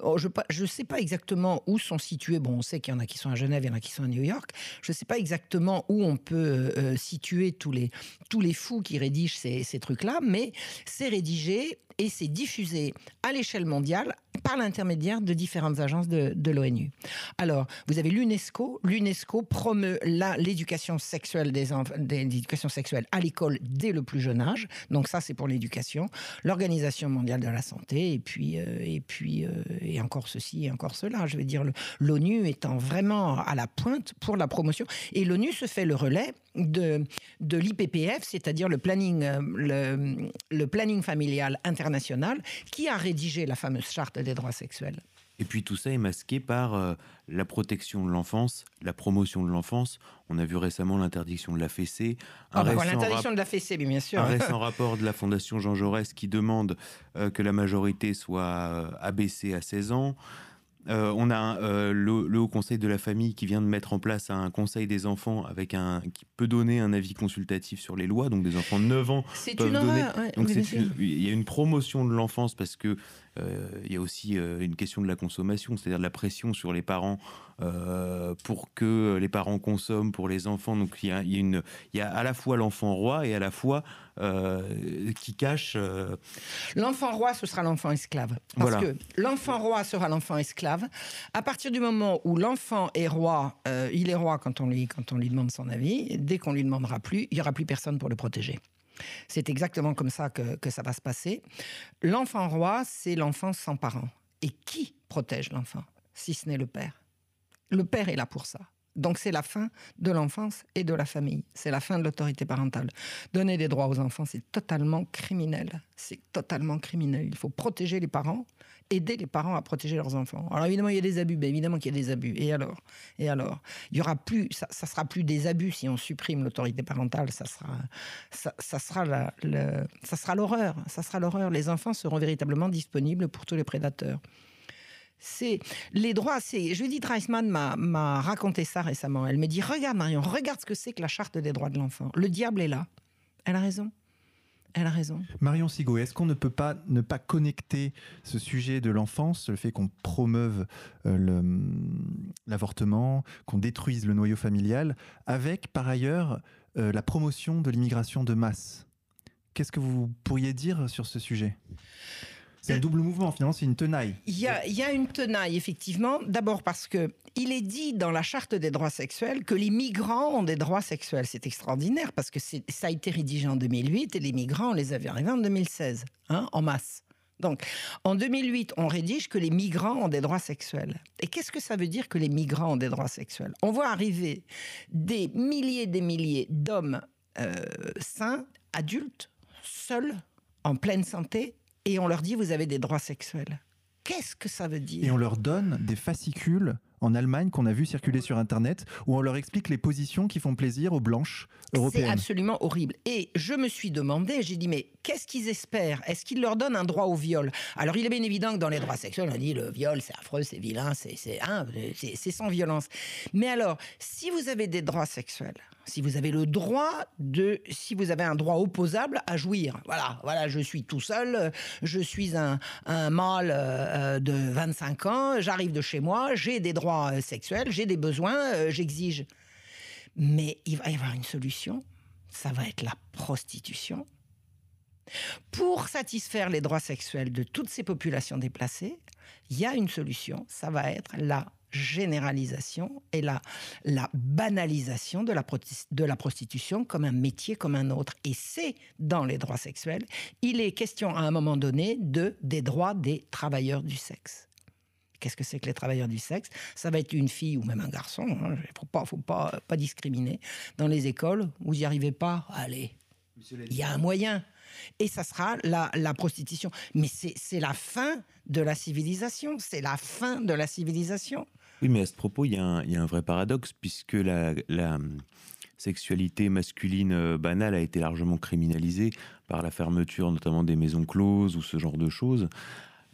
Oh, je ne sais pas exactement où sont situés. Bon, on sait qu'il y en a qui sont à Genève, il y en a qui sont à New York. Je ne sais pas exactement où on peut euh, situer tous les, tous les fous qui rédigent ces, ces trucs-là, mais c'est rédigé et c'est diffusé à l'échelle mondiale par l'intermédiaire de différentes agences de, l'ONU. Alors, vous avez l'UNESCO. L'UNESCO promeut l'éducation sexuelle des l'éducation sexuelle à l'école dès le plus jeune âge. Donc ça, c'est pour l'éducation. L'Organisation mondiale de la santé, et puis, euh, et puis, euh, et encore ceci, et encore cela. Je veux dire, l'ONU étant vraiment à la pointe pour la promotion. Et l'ONU se fait le relais de, de l'IPPF, c'est-à-dire le planning, euh, le, le planning familial international, qui a rédigé la fameuse charte des droits sexuels. Et puis tout ça est masqué par euh, la protection de l'enfance, la promotion de l'enfance. On a vu récemment l'interdiction de la fessée. Ah bah l'interdiction de la fessée, bien sûr. Un récent rapport de la Fondation Jean Jaurès qui demande euh, que la majorité soit euh, abaissée à 16 ans. Euh, on a euh, le, Haut Conseil de la famille qui vient de mettre en place un Conseil des enfants avec un qui peut donner un avis consultatif sur les lois. Donc des enfants de 9 ans peuvent donner. donc il y a une promotion de l'enfance parce que il y a aussi une question de la consommation, c'est-à-dire de la pression sur les parents pour que les parents consomment pour les enfants. Donc il y a, une, il y a à la fois l'enfant roi et à la fois euh, qui cache. Euh, l'enfant roi, ce sera l'enfant esclave. Parce que l'enfant roi sera l'enfant esclave. À partir du moment où l'enfant est roi, euh, il est roi quand on, lui, quand on lui demande son avis. Dès qu'on lui demandera plus, il n'y aura plus personne pour le protéger. C'est exactement comme ça que, ça va se passer. L'enfant roi, c'est l'enfant sans parents. Et qui protège l'enfant, si ce n'est le père? Le père est là pour ça. Donc c'est la fin de l'enfance et de la famille. C'est la fin de l'autorité parentale. Donner des droits aux enfants, c'est totalement criminel. C'est totalement criminel. Il faut protéger les parents, aider les parents à protéger leurs enfants. Alors évidemment, il y a des abus, mais évidemment qu'il y a des abus. Et alors? Et alors? Il y aura plus, ça, ça, sera plus des abus si on supprime l'autorité parentale. Ça sera, ça sera la, ça sera l'horreur. Ça sera l'horreur. Les enfants seront véritablement disponibles pour tous les prédateurs c'est les droits. C'est Judith Reisman m'a raconté ça récemment. Elle me dit regarde Marion, regarde ce que c'est que la charte des droits de l'enfant. Le diable est là. Elle a raison. Elle a raison. Marion Sigo, est-ce qu'on ne peut pas ne pas connecter ce sujet de l'enfance, le fait qu'on promeuve euh, l'avortement, qu'on détruise le noyau familial, avec par ailleurs euh, la promotion de l'immigration de masse? Qu'est-ce que vous pourriez dire sur ce sujet? C'est un double mouvement, finalement, c'est une tenaille. Il y, a, une tenaille, effectivement. D'abord parce que il est dit dans la charte des droits sexuels que les migrants ont des droits sexuels. C'est extraordinaire parce que ça a été rédigé en 2008 et les migrants, on les avait arrivés en 2016, hein, en masse. Donc, en 2008, on rédige que les migrants ont des droits sexuels. Et qu'est-ce que ça veut dire que les migrants ont des droits sexuels? On voit arriver des milliers et des milliers d'hommes euh, sains, adultes, seuls, en pleine santé, et on leur dit vous avez des droits sexuels. Qu'est-ce que ça veut dire? Et on leur donne des fascicules en Allemagne qu'on a vu circuler sur Internet où on leur explique les positions qui font plaisir aux blanches européennes. C'est absolument horrible. Et je me suis demandé, j'ai dit, mais qu'est-ce qu'ils espèrent? Est-ce qu'ils leur donnent un droit au viol? Alors, il est bien évident que dans les droits sexuels, on dit le viol, c'est affreux, c'est vilain, c'est hein, sans violence. Mais alors, si vous avez des droits sexuels, si vous avez le droit de, si vous avez un droit opposable à jouir. Voilà, voilà, je suis tout seul, je suis un, un mâle euh, de 25 ans, j'arrive de chez moi, j'ai des droits euh, sexuels, j'ai des besoins, euh, j'exige. Mais il va y avoir une solution, ça va être la prostitution. Pour satisfaire les droits sexuels de toutes ces populations déplacées, il y a une solution, ça va être la généralisation et la, la banalisation de la, de la prostitution comme un métier comme un autre. Et c'est dans les droits sexuels. Il est question à un moment donné de, des droits des travailleurs du sexe. Qu'est-ce que c'est que les travailleurs du sexe? Ça va être une fille ou même un garçon. Il hein. ne faut pas, faut pas, pas discriminer. Dans les écoles, vous n'y arrivez pas, allez, il y a un moyen. Et ça sera la, la prostitution. Mais c'est la fin de la civilisation. C'est la fin de la civilisation. Oui, mais à ce propos, il y, a un vrai paradoxe, puisque la, hum, sexualité masculine euh, banale a été largement criminalisée par la fermeture notamment des maisons closes ou ce genre de choses,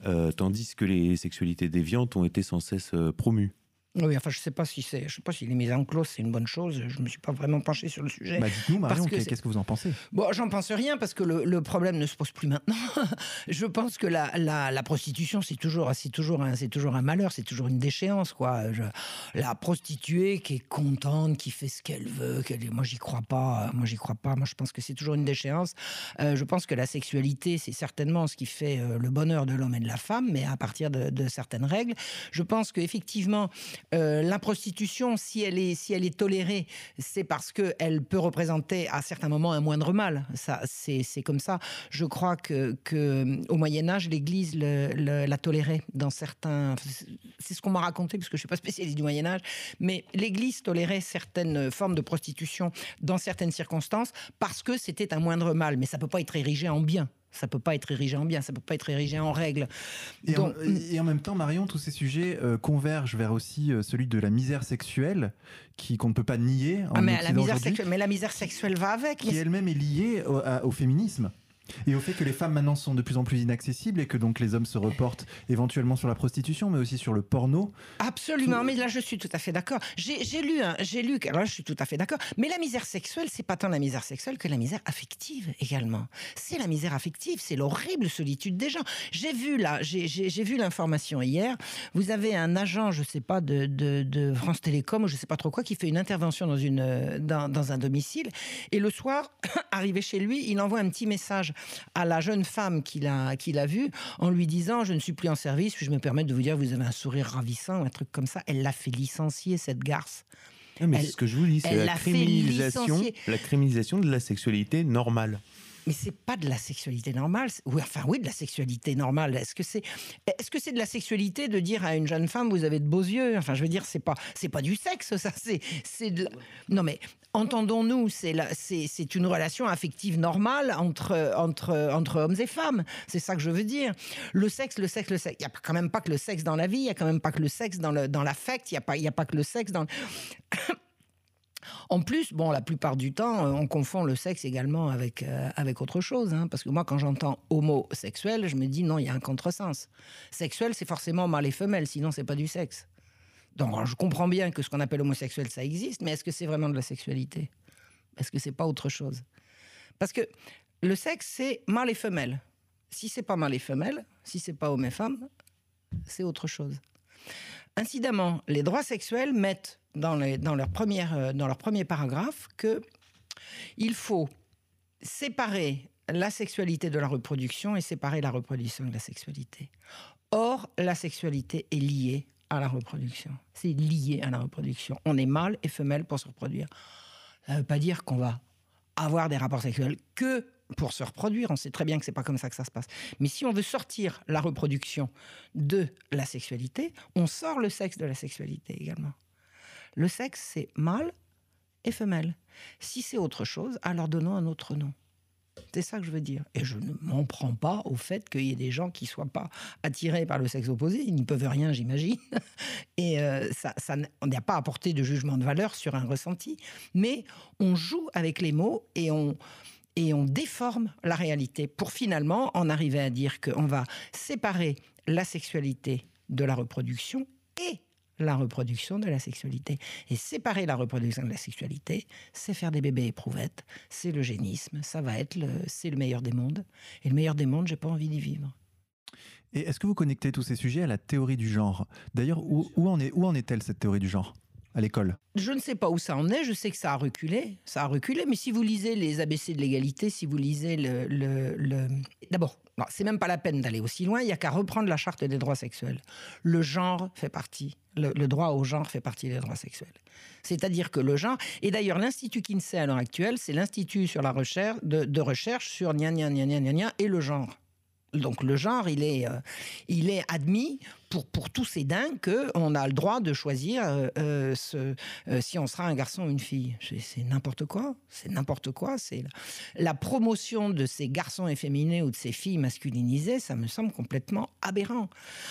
euh, tandis que les sexualités déviantes ont été sans cesse euh, promues. Oui, enfin, je sais pas si c'est, je sais pas si les mises en clause c'est une bonne chose. Je me suis pas vraiment penché sur le sujet. Bah, dites-nous, Marion, que qu'est-ce que vous en pensez? Bon, j'en pense rien parce que le, le problème ne se pose plus maintenant. je pense que la, la, la prostitution, c'est toujours, c'est toujours, un, c'est toujours un malheur, c'est toujours une déchéance, quoi. Je- la prostituée qui est contente, qui fait ce qu'elle veut, moi j'y crois pas. Moi j'y crois pas. Moi je pense que c'est toujours une déchéance. Euh, je pense que la sexualité, c'est certainement ce qui fait euh, le bonheur de l'homme et de la femme, mais à partir de, de certaines règles. Je pense qu'effectivement, euh, la prostitution, si elle est, si elle est tolérée, c'est parce qu'elle peut représenter à certains moments un moindre mal. Ça, c'est, comme ça. Je crois que, que au Moyen Âge, l'Église la tolérait dans certains. C'est ce qu'on m'a raconté, parce que je suis pas spécialiste du Moyen Âge, mais l'Église tolérait certaines formes de prostitution dans certaines circonstances parce que c'était un moindre mal. Mais ça peut pas être érigé en bien. Ça peut pas être érigé en bien. Ça peut pas être érigé en règle. Et, Donc, en, et en même temps, Marion, tous ces sujets euh, convergent vers aussi euh, celui de la misère sexuelle, qui qu'on ne peut pas nier en ah, mais la misère sexuelle, mais la misère sexuelle va avec. qui elle-même est liée au, à- au féminisme. Et au fait que les femmes maintenant sont de plus en plus inaccessibles et que donc les hommes se reportent éventuellement sur la prostitution, mais aussi sur le porno. Absolument, Tout- mais là je suis tout à fait d'accord. J'ai lu, hein, j'ai lu, alors là je suis tout à fait d'accord. Mais la misère sexuelle, c'est pas tant la misère sexuelle que la misère affective également. C'est la misère affective, c'est l'horrible solitude des gens. J'ai vu là, j'ai- vu l'information hier. Vous avez un agent, je sais pas, de, de, de France Télécom ou je sais pas trop quoi, qui fait une intervention dans, une, euh, dans, dans un domicile. Et le soir, arrivé chez lui, il envoie un petit message à la jeune femme qu'il a, qu'il a vue en lui disant Je ne suis plus en service, puis je me permets de vous dire Vous avez un sourire ravissant, un truc comme ça. Elle l'a fait licencier, cette garce. Non, mais Elle- c'est ce que je vous dis, c'est la l'a criminalisation, la criminalisation de la sexualité normale. Mais c'est pas de la sexualité normale. Oui, enfin, oui, de la sexualité normale. Est-ce que c'est, est-ce que c'est de la sexualité de dire à une jeune femme, vous avez de beaux yeux? Enfin, je veux dire, c'est pas, c'est pas du sexe, ça. C'est, c'est Non, mais entendons-nous, c'est, la- c'est, c'est une relation affective normale entre, entre, entre hommes et femmes. C'est ça que je veux dire. Le sexe, le sexe, le sexe. Il y a quand même pas que le sexe dans la vie. Il y a quand même pas que le sexe dans le, dans l'affect. Il y a pas, il y a pas que le sexe dans. En plus, bon, la plupart du temps, euh, on confond le sexe également avec, euh, avec autre chose. hein, parce que moi, quand j'entends homosexuel, je me dis non, il y a un contresens. Sexuel, c'est forcément mâle et femelle, sinon c'est pas du sexe. Donc, je comprends bien que ce qu'on appelle homosexuel, ça existe, mais est-ce que c'est vraiment de la sexualité? Est-ce que c'est pas autre chose? Parce que le sexe, c'est mâle et femelle. Si c'est pas mâle et femelle, si c'est pas homme et femme, c'est autre chose. Incidemment, les droits sexuels mettent euh, dans leur premier paragraphe que il faut séparer la sexualité de la reproduction et séparer la reproduction de la sexualité. Or, la sexualité est liée à la reproduction. C'est lié à la reproduction. On est mâle et femelle pour se reproduire. Ça ne veut pas dire qu'on va avoir des rapports sexuels que pour se reproduire. On sait très bien que c'est pas comme ça que ça se passe. Mais si on veut sortir la reproduction de la sexualité, on sort le sexe de la sexualité également. Le sexe, c'est mâle et femelle. Si c'est autre chose, alors donnons un autre nom. C'est ça que je veux dire. Et je ne m'en prends pas au fait qu'il y ait des gens qui ne soient pas attirés par le sexe opposé. Ils n'y peuvent rien, j'imagine. Et euh, ça, ça on n'a pas apporté de jugement de valeur sur un ressenti. Mais on joue avec les mots et on, et on déforme la réalité pour finalement en arriver à dire qu'on va séparer la sexualité de la reproduction et la reproduction de la sexualité. Et séparer la reproduction de la sexualité, c'est faire des bébés éprouvettes, c'est l'eugénisme, ça va être le, c'est le meilleur des mondes. Et le meilleur des mondes, j'ai pas envie d'y vivre. Et est-ce que vous connectez tous ces sujets à la théorie du genre? D'ailleurs, où, en est, où en est-elle cette théorie du genre? À l'école Je ne sais pas où ça en est, je sais que ça a reculé, ça a reculé, mais si vous lisez les ABC de l'égalité, si vous lisez le... le- D'abord, c'est même pas la peine d'aller aussi loin, il y a qu'à reprendre la charte des droits sexuels. Le genre fait partie, le, droit au genre fait partie des droits sexuels. C'est-à-dire que le genre, et d'ailleurs l'Institut Kinsey à l'heure actuelle, c'est l'Institut sur la recherche, de, recherche sur gna gna gna gna gna et le genre. Donc le genre, il est, euh, il est admis pour, pour tous ces dingues qu'on a le droit de choisir euh, euh, euh, si on sera un garçon ou une fille. C'est- n'importe quoi. C'est n'importe quoi. C'est la, promotion de ces garçons efféminés ou de ces filles masculinisées, ça me semble complètement aberrant.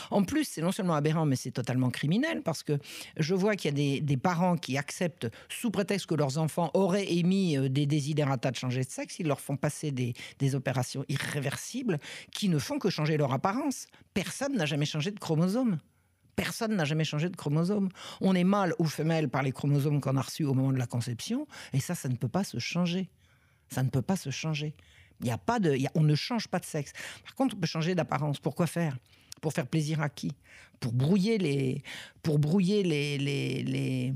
En plus, c'est non seulement aberrant, mais c'est totalement criminel parce que je vois qu'il y a des, des parents qui acceptent, sous prétexte que leurs enfants auraient émis des désidératas de changer de sexe, ils leur font passer des, des opérations irréversibles qui ne font que changer leur apparence. Personne n'a jamais changé de chromosome. Personne n'a jamais changé de chromosome. On est mâle ou femelle par les chromosomes qu'on a reçus au moment de la conception, et ça, ça ne peut pas se changer. Ça ne peut pas se changer. Il y a pas de, on ne change pas de sexe. Par contre, on peut changer d'apparence. Pourquoi faire? Pour faire plaisir à qui? Pour brouiller les, pour brouiller les, les, les...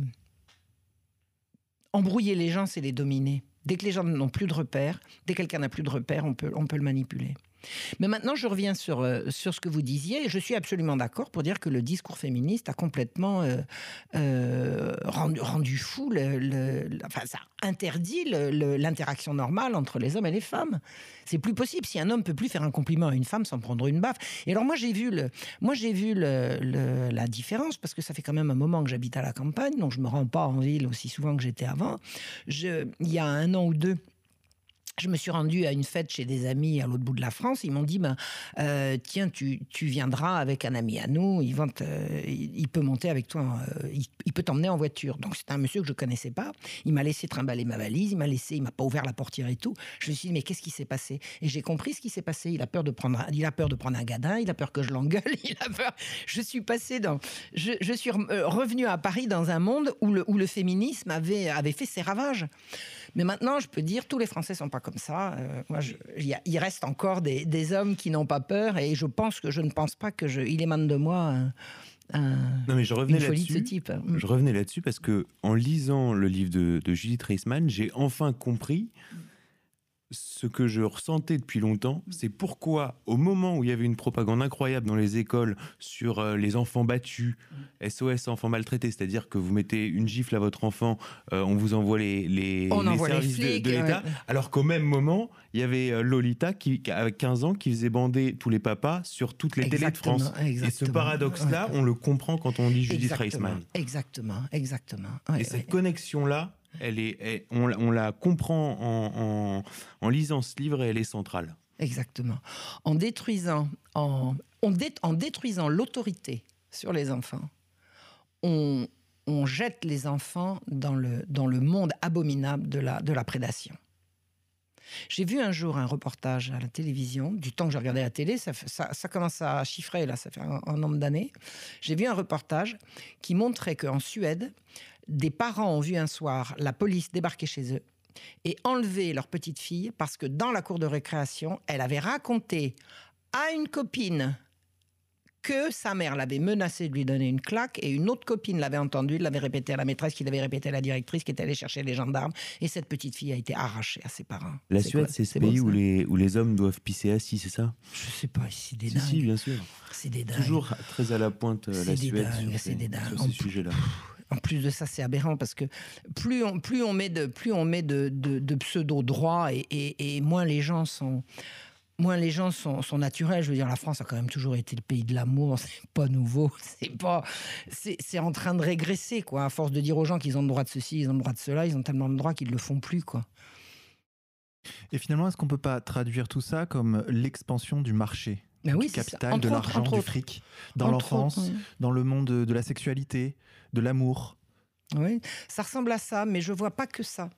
embrouiller les gens, c'est les dominer. Dès que les gens n'ont plus de repères, dès que quelqu'un n'a plus de repères, on peut, on peut le manipuler. Mais maintenant, je reviens sur, euh, sur ce que vous disiez. Je suis absolument d'accord pour dire que le discours féministe a complètement euh, euh, rendu, fou, enfin, ça interdit l'interaction normale entre les hommes et les femmes. C'est plus possible. Si un homme peut plus faire un compliment à une femme sans prendre une baffe. Et alors, moi, j'ai vu, le, moi, j'ai vu la différence parce que ça fait quand même un moment que j'habite à la campagne, donc je me rends pas en ville aussi souvent que j'étais avant. Il y a un an ou deux, je me suis rendue à une fête chez des amis à l'autre bout de la France. Ils m'ont dit ben, euh, Tiens, tu, tu, viendras avec un ami à nous. Il, il peut monter avec toi. Euh, il, peut t'emmener en voiture. Donc, c'est un monsieur que je ne connaissais pas. Il m'a laissé trimballer ma valise. Il m'a laissé, il m'a pas ouvert la portière et tout. Je me suis dit Mais qu'est-ce qui s'est passé? Et j'ai compris ce qui s'est passé. Il a peur de prendre, il a peur de prendre un gadin. Il a peur que je l'engueule. Il a peur. Je suis passée dans. Je, je suis euh, revenue à Paris dans un monde où le, où le féminisme avait, avait fait ses ravages. Mais maintenant, je peux dire, tous les Français sont pas comme ça. Euh, moi, il reste encore des, hommes qui n'ont pas peur, et je pense que je ne pense pas que je, il émane de moi. Un, non mais je revenais là-dessus. Je revenais là-dessus parce que en lisant le livre de, de Judith Reisman, j'ai enfin compris ce que je ressentais depuis longtemps, mm. c'est pourquoi, au moment où il y avait une propagande incroyable dans les écoles sur euh, les enfants battus, SOS mm. enfants maltraités, c'est-à-dire que vous mettez une gifle à votre enfant, euh, on vous envoie les, les, services de, l'État, alors qu'au même moment, il y avait euh, Lolita, qui, avec 15 ans, qui faisait bander tous les papas sur toutes les télés de France. Et ce paradoxe-là, on le comprend quand on lit Judith Reisman. Exactement, exactement. et cette connexion-là, elle est, on, la comprend en, lisant ce livre et elle est centrale. Exactement. En détruisant, en, en détruisant l'autorité sur les enfants, on, jette les enfants dans le, dans le monde abominable de la, de la prédation. J'ai vu un jour un reportage à la télévision, du temps que je regardais la télé, ça, ça, commence à chiffrer, là, ça fait un, un nombre d'années. J'ai vu un reportage qui montrait qu'en Suède, des parents ont vu un soir la police débarquer chez eux et enlever leur petite fille parce que dans la cour de récréation, elle avait raconté à une copine que sa mère l'avait menacé de lui donner une claque et une autre copine l'avait entendu, l'avait répété à la maîtresse, qui l'avait répété à la directrice, qui était allée chercher les gendarmes et cette petite fille a été arrachée à ses parents. La Suède, c'est ce pays où les, où les hommes doivent pisser assis, c'est ça? Je sais pas, c'est des si, Si, bien sûr. C'est des dingues. Toujours très à la pointe la Suède sur ces, ces sujets-là. En plus de ça, c'est aberrant parce que plus on, plus on met de, plus on met de, de, pseudo-droits et, et, moins les gens sont moins les gens sont, sont, naturels. Je veux dire, la France a quand même toujours été le pays de l'amour. C'est pas nouveau. C'est pas, c'est en train de régresser, quoi. À force de dire aux gens qu'ils ont le droit de ceci, ils ont le droit de cela, ils ont tellement de droits qu'ils le font plus, quoi. Et finalement, est-ce qu'on peut pas traduire tout ça comme l'expansion du marché oui, du capital, de l'argent, du fric, dans l'enfance, dans le monde de, la sexualité, de l'amour? Oui, ça ressemble à ça, mais je vois pas que ça.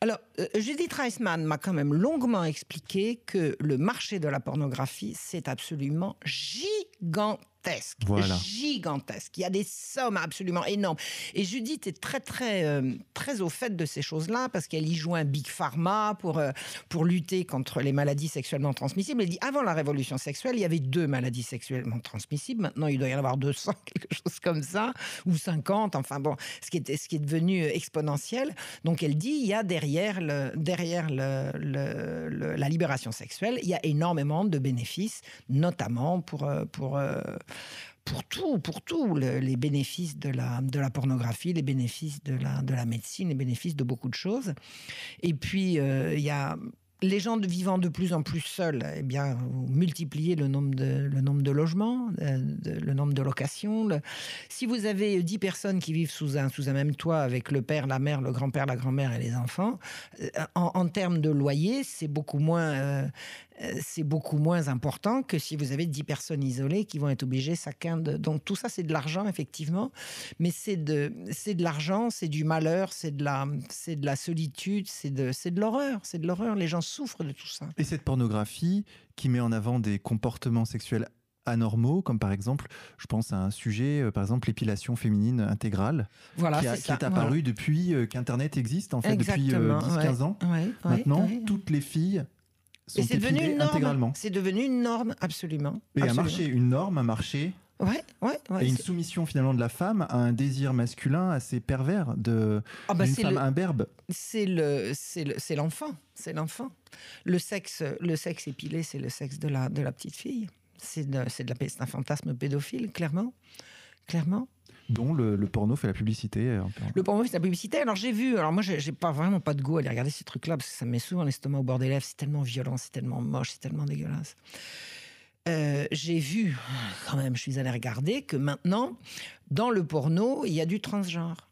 Alors, euh, Judith Reisman m'a quand même longuement expliqué que le marché de la pornographie, c'est absolument gigantesque gigantesque, gigantesque. Il y a des sommes absolument énormes. Et Judith est très, très, euh, très au fait de ces choses-là parce qu'elle y joue un big pharma pour, euh, pour lutter contre les maladies sexuellement transmissibles. Elle dit avant la révolution sexuelle, il y avait deux maladies sexuellement transmissibles. Maintenant, il doit y en avoir 200, quelque chose comme ça, ou 50. Enfin bon, ce qui est, ce qui est devenu exponentiel. Donc elle dit il y a derrière, le, derrière le, la libération sexuelle, il y a énormément de bénéfices, notamment pour, euh, pour pour tout, pour tout, les bénéfices de la, de la pornographie, les bénéfices de la, de la médecine, les bénéfices de beaucoup de choses. Et puis, euh, il y a les gens vivant de plus en plus seuls, eh bien, vous multipliez le nombre de, le nombre de logements, euh, le nombre de locations. Si vous avez 10 personnes qui vivent sous un, sous un même toit avec le père, la mère, le grand-père, la grand-mère et les enfants, euh, en, termes de loyer, c'est beaucoup moins, c'est beaucoup moins important que si vous avez 10 personnes isolées qui vont être obligées chacun de... Donc tout ça, c'est de l'argent, effectivement, mais c'est de, c'est de l'argent, c'est du malheur, c'est de la, c'est de la solitude, c'est de, c'est de l'horreur, c'est de l'horreur. Les gens souffrent de tout ça. Et cette pornographie qui met en avant des comportements sexuels anormaux, comme par exemple, je pense à un sujet, euh, par exemple l'épilation féminine intégrale, Voilà, qui, a- c'est qui est apparu depuis euh, qu'Internet existe, en fait, Exactement, depuis euh, 10-15 ans. Ouais, ouais, Maintenant, toutes les filles sont Et c'est devenu une norme. intégralement. C'est devenu une norme, absolument. Et un marché, une norme, un marché, Ouais, ouais, ouais. et une soumission finalement de la femme à un désir masculin assez pervers de Ah bah, d'une femme le- imberbe. c'est le, c'est le, c'est l'enfant, c'est l'enfant. Le sexe, le sexe épilé, c'est le sexe de la, de la petite fille. C'est de, c'est de la, c'est un fantasme pédophile, clairement, clairement. Dont le, le porno fait la publicité. euh. Le porno, c'est la publicité. Alors j'ai vu, alors moi j'ai pas vraiment pas de goût à aller regarder ces trucs-là parce que ça me met souvent l'estomac au bord des lèvres. C'est tellement violent, c'est tellement moche, c'est tellement dégueulasse. Euh, j'ai vu, quand même, je suis allée regarder que maintenant, dans le porno, il y a du transgenre.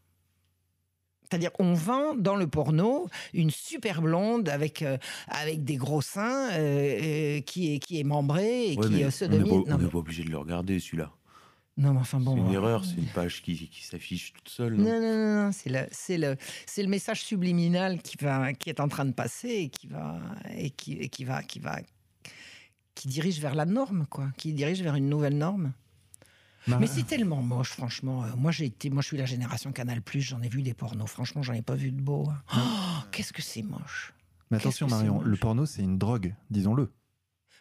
C'est-à-dire, on vend dans le porno une super blonde avec, euh, avec des gros seins euh, euh, qui, est, qui est membrée et Ouais, qui mais euh, on n'est pas, mais- pas obligé de le regarder, celui-là. Non, mais enfin bon. c'est une euh, erreur, c'est une page qui, qui s'affiche toute seule. non Non, non, non, non, c'est le, c'est le, c'est le message subliminal qui va, qui est en train de passer et qui va, et qui, et qui va, qui va, qui dirige vers la norme, quoi, qui dirige vers une nouvelle norme. Mar- Mais c'est tellement moche, franchement. Euh, Moi, j'ai été, moi, je suis la génération Canal+. J'en ai vu des pornos. Franchement, j'en ai pas vu de beau. hein. Oh, qu'est-ce que c'est moche. Mais attention Marion, le porno c'est une drogue, disons-le.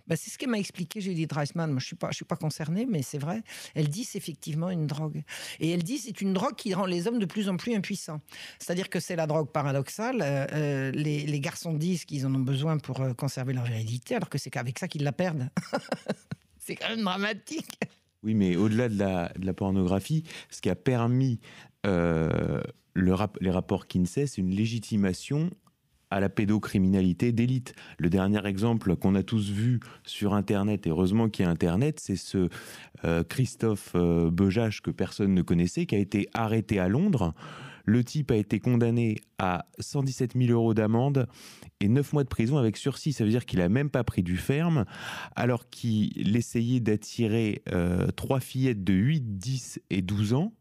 Bah, c'est ce qu'elle m'a expliqué Judith Reisman. Moi, je suis pas, suis pas concernée, mais c'est vrai. Elle dit c'est effectivement une drogue. Et elle dit c'est une drogue qui rend les hommes de plus en plus impuissants. C'est-à-dire que c'est la drogue paradoxale. Euh, euh, les, garçons disent qu'ils en ont besoin pour euh, conserver leur virilité, alors que c'est qu'avec ça qu'ils la perdent. c'est quand même dramatique. Oui, mais au-delà de la, de la pornographie, ce qui a permis les rapports Kinsey, c'est une légitimation à la pédocriminalité d'élite. Le dernier exemple qu'on a tous vu sur Internet, et heureusement qu'il y a Internet, c'est ce euh, Christophe euh, que personne ne connaissait, qui a été arrêté à Londres. Le type a été condamné à 117 000 euros d'amende et 9 mois de prison avec sursis. Ça veut dire qu'il a même pas pris du ferme, alors qu'il essayait d'attirer euh, trois fillettes de 8, 10 et 12 ans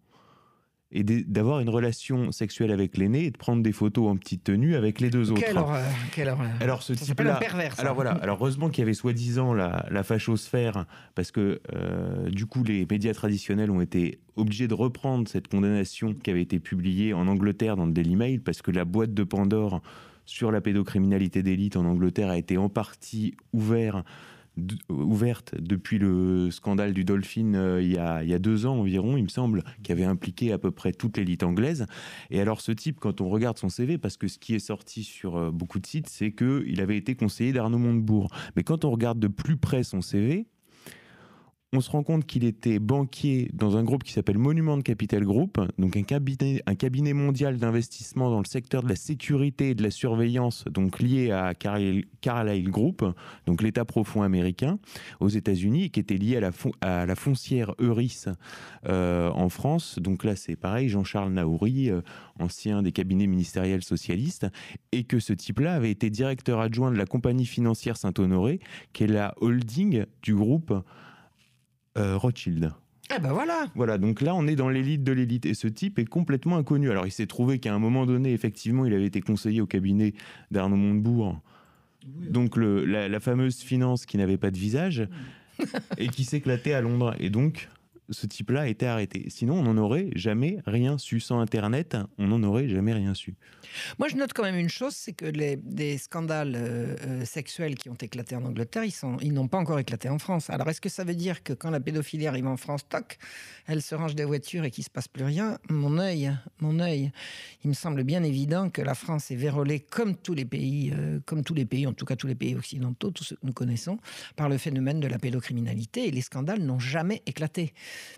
et d'avoir une relation sexuelle avec l'aîné et de prendre des photos en petite tenue avec les deux autres. Quelle horreur, quelle horreur. Alors ce type-là, pervers. ça. alors voilà, alors heureusement qu'il y avait soi-disant la, la fachosphère, parce que euh, du coup les médias traditionnels ont été obligés de reprendre cette condamnation qui avait été publiée en Angleterre dans le Daily Mail, parce que la boîte de Pandore sur la pédocriminalité d'élite en Angleterre a été en partie ouvert- d- ouverte depuis le scandale du Dolphin euh, il, y a, il y a deux ans environ, il me semble, qui avait impliqué à peu près toute l'élite anglaise. Et alors ce type, quand on regarde son CV, parce que ce qui est sorti sur euh, beaucoup de sites, c'est qu'il avait été conseiller d'Arnaud Montebourg. Mais quand on regarde de plus près son CV, on se rend compte qu'il était banquier dans un groupe qui s'appelle Monument Capital Group, donc un cabinet, mondial d'investissement dans le secteur de la sécurité et de la surveillance, donc lié à Carlyle, Group, donc l'État profond américain aux États-Unis, et qui était lié à la, fon- à la foncière Euris euh, en France. Donc là, c'est pareil, Jean-Charles Naouri, euh, ancien des cabinets ministériels socialistes, et que ce type-là avait été directeur adjoint de la compagnie financière Saint-Honoré, qui est la holding du groupe euh, Rothschild. Ah ben voilà. Voilà, donc là, on est dans l'élite de l'élite. Et ce type est complètement inconnu. Alors, il s'est trouvé qu'à un moment donné, effectivement, il avait été conseiller au cabinet d'Arnaud Montebourg. Donc, le- la, la fameuse finance qui n'avait pas de visage et qui s'éclatait à Londres. Et donc, ce type-là a été arrêté. Sinon, on n'en aurait jamais rien su. Sans Internet, on n'en aurait jamais rien su. Moi, je note quand même une chose, c'est que les, scandales euh, euh, sexuels qui ont éclaté en Angleterre, ils n'ont pas encore éclaté en France. Alors, est-ce que ça veut dire que quand la pédophilie arrive en France, toc, elle se range des voitures et qu'il se passe plus rien? Mon œil, mon œil, il me semble bien évident que la France est vérolée comme tous les pays, euh, comme tous les pays, en tout cas tous les pays occidentaux, tous ceux que nous connaissons, par le phénomène de la pédocriminalité. Et les scandales n'ont jamais éclaté.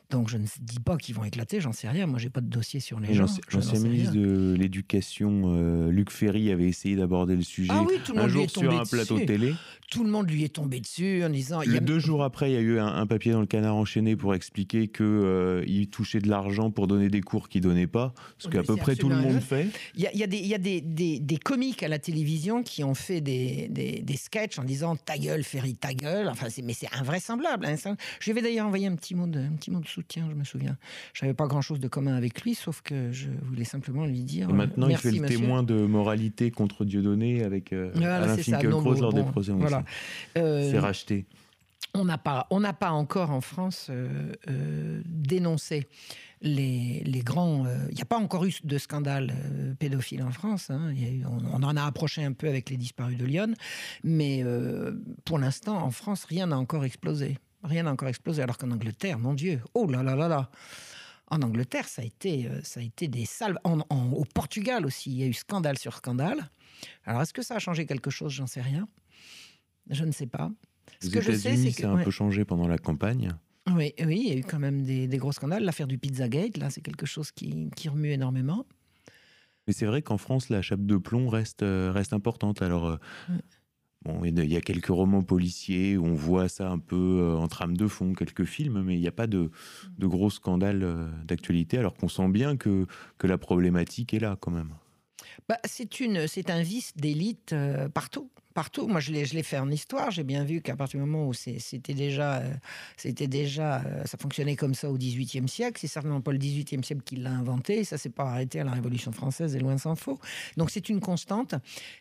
Donc, je ne dis pas qu'ils vont éclater, j'en sais rien. Moi, j'ai pas de dossier sur les gens. L'ancien ministre de l'Éducation, euh, Luc Ferry, avait essayé d'aborder le sujet Ah oui, tout le un monde lui jour est sur tombé un plateau dessus. télé. tout le monde lui est tombé dessus en disant il y Le a- deux jours après, il y a eu un, un papier dans le Canard enchaîné pour expliquer que euh, il touchait de l'argent pour donner des cours qu'il donnait pas, ce qu'à peu près tout le monde fait. il y a, il y a des, il y a des, des- des comiques à la télévision qui ont fait des, des, sketchs en disant ta gueule, Ferry, ta gueule. Enfin, mais c'est invraisemblable. hein, ça. Je lui avais d'ailleurs envoyé un petit, mot de, un petit de soutien, je me souviens. Je n'avais pas grand-chose de commun avec lui, sauf que je voulais simplement lui dire. Et maintenant, euh, il fait le monsieur. témoin de moralité contre Dieudonné avec euh, Voilà, Alain. Finkielkraut bon, lors des procès. voilà. Euh, C'est racheté. on n'a pas, on n'a pas encore en France euh, dénoncé les, les grands. euh, Il n'y a pas encore eu de scandale euh, pédophile en France. hein. Il y a eu- on, on en a approché un peu avec les disparus de Lyon, mais euh, pour l'instant, en France, rien n'a encore explosé. Rien n'a encore explosé, alors qu'en Angleterre, mon Dieu, oh là là là là. En Angleterre, ça a été, euh, ça a été des salves. En- en- au Portugal aussi, il y a eu scandale sur scandale. Alors, est-ce que ça a changé quelque chose? J'en sais rien. Je ne sais pas. Ce Aux que je sais, c'est que ça a un ouais. peu changé pendant la campagne. oui, oui, il y a eu quand même des, des gros scandales. L'affaire du Pizzagate, là, c'est quelque chose qui, qui remue énormément. Mais c'est vrai qu'en France, la chape de plomb reste, euh, reste importante. Alors, euh, Ouais. Bon, il y a- quelques romans policiers où on voit ça un peu euh, en trame de fond, quelques films, mais il n'y a pas de, de gros scandales euh, d'actualité, alors qu'on sent bien que, que la problématique est là quand même. Bah, c'est une, c'est un vice d'élite euh, partout. Partout. Moi, je l'ai, fait en histoire. J'ai bien vu qu'à partir du moment où c'était déjà, euh, c'était déjà, euh, ça fonctionnait comme ça au XVIIIe siècle. C'est certainement pas le XVIIIe siècle qui l'a inventé. Ça s'est pas arrêté à la Révolution française et loin s'en faut. Donc c'est une constante.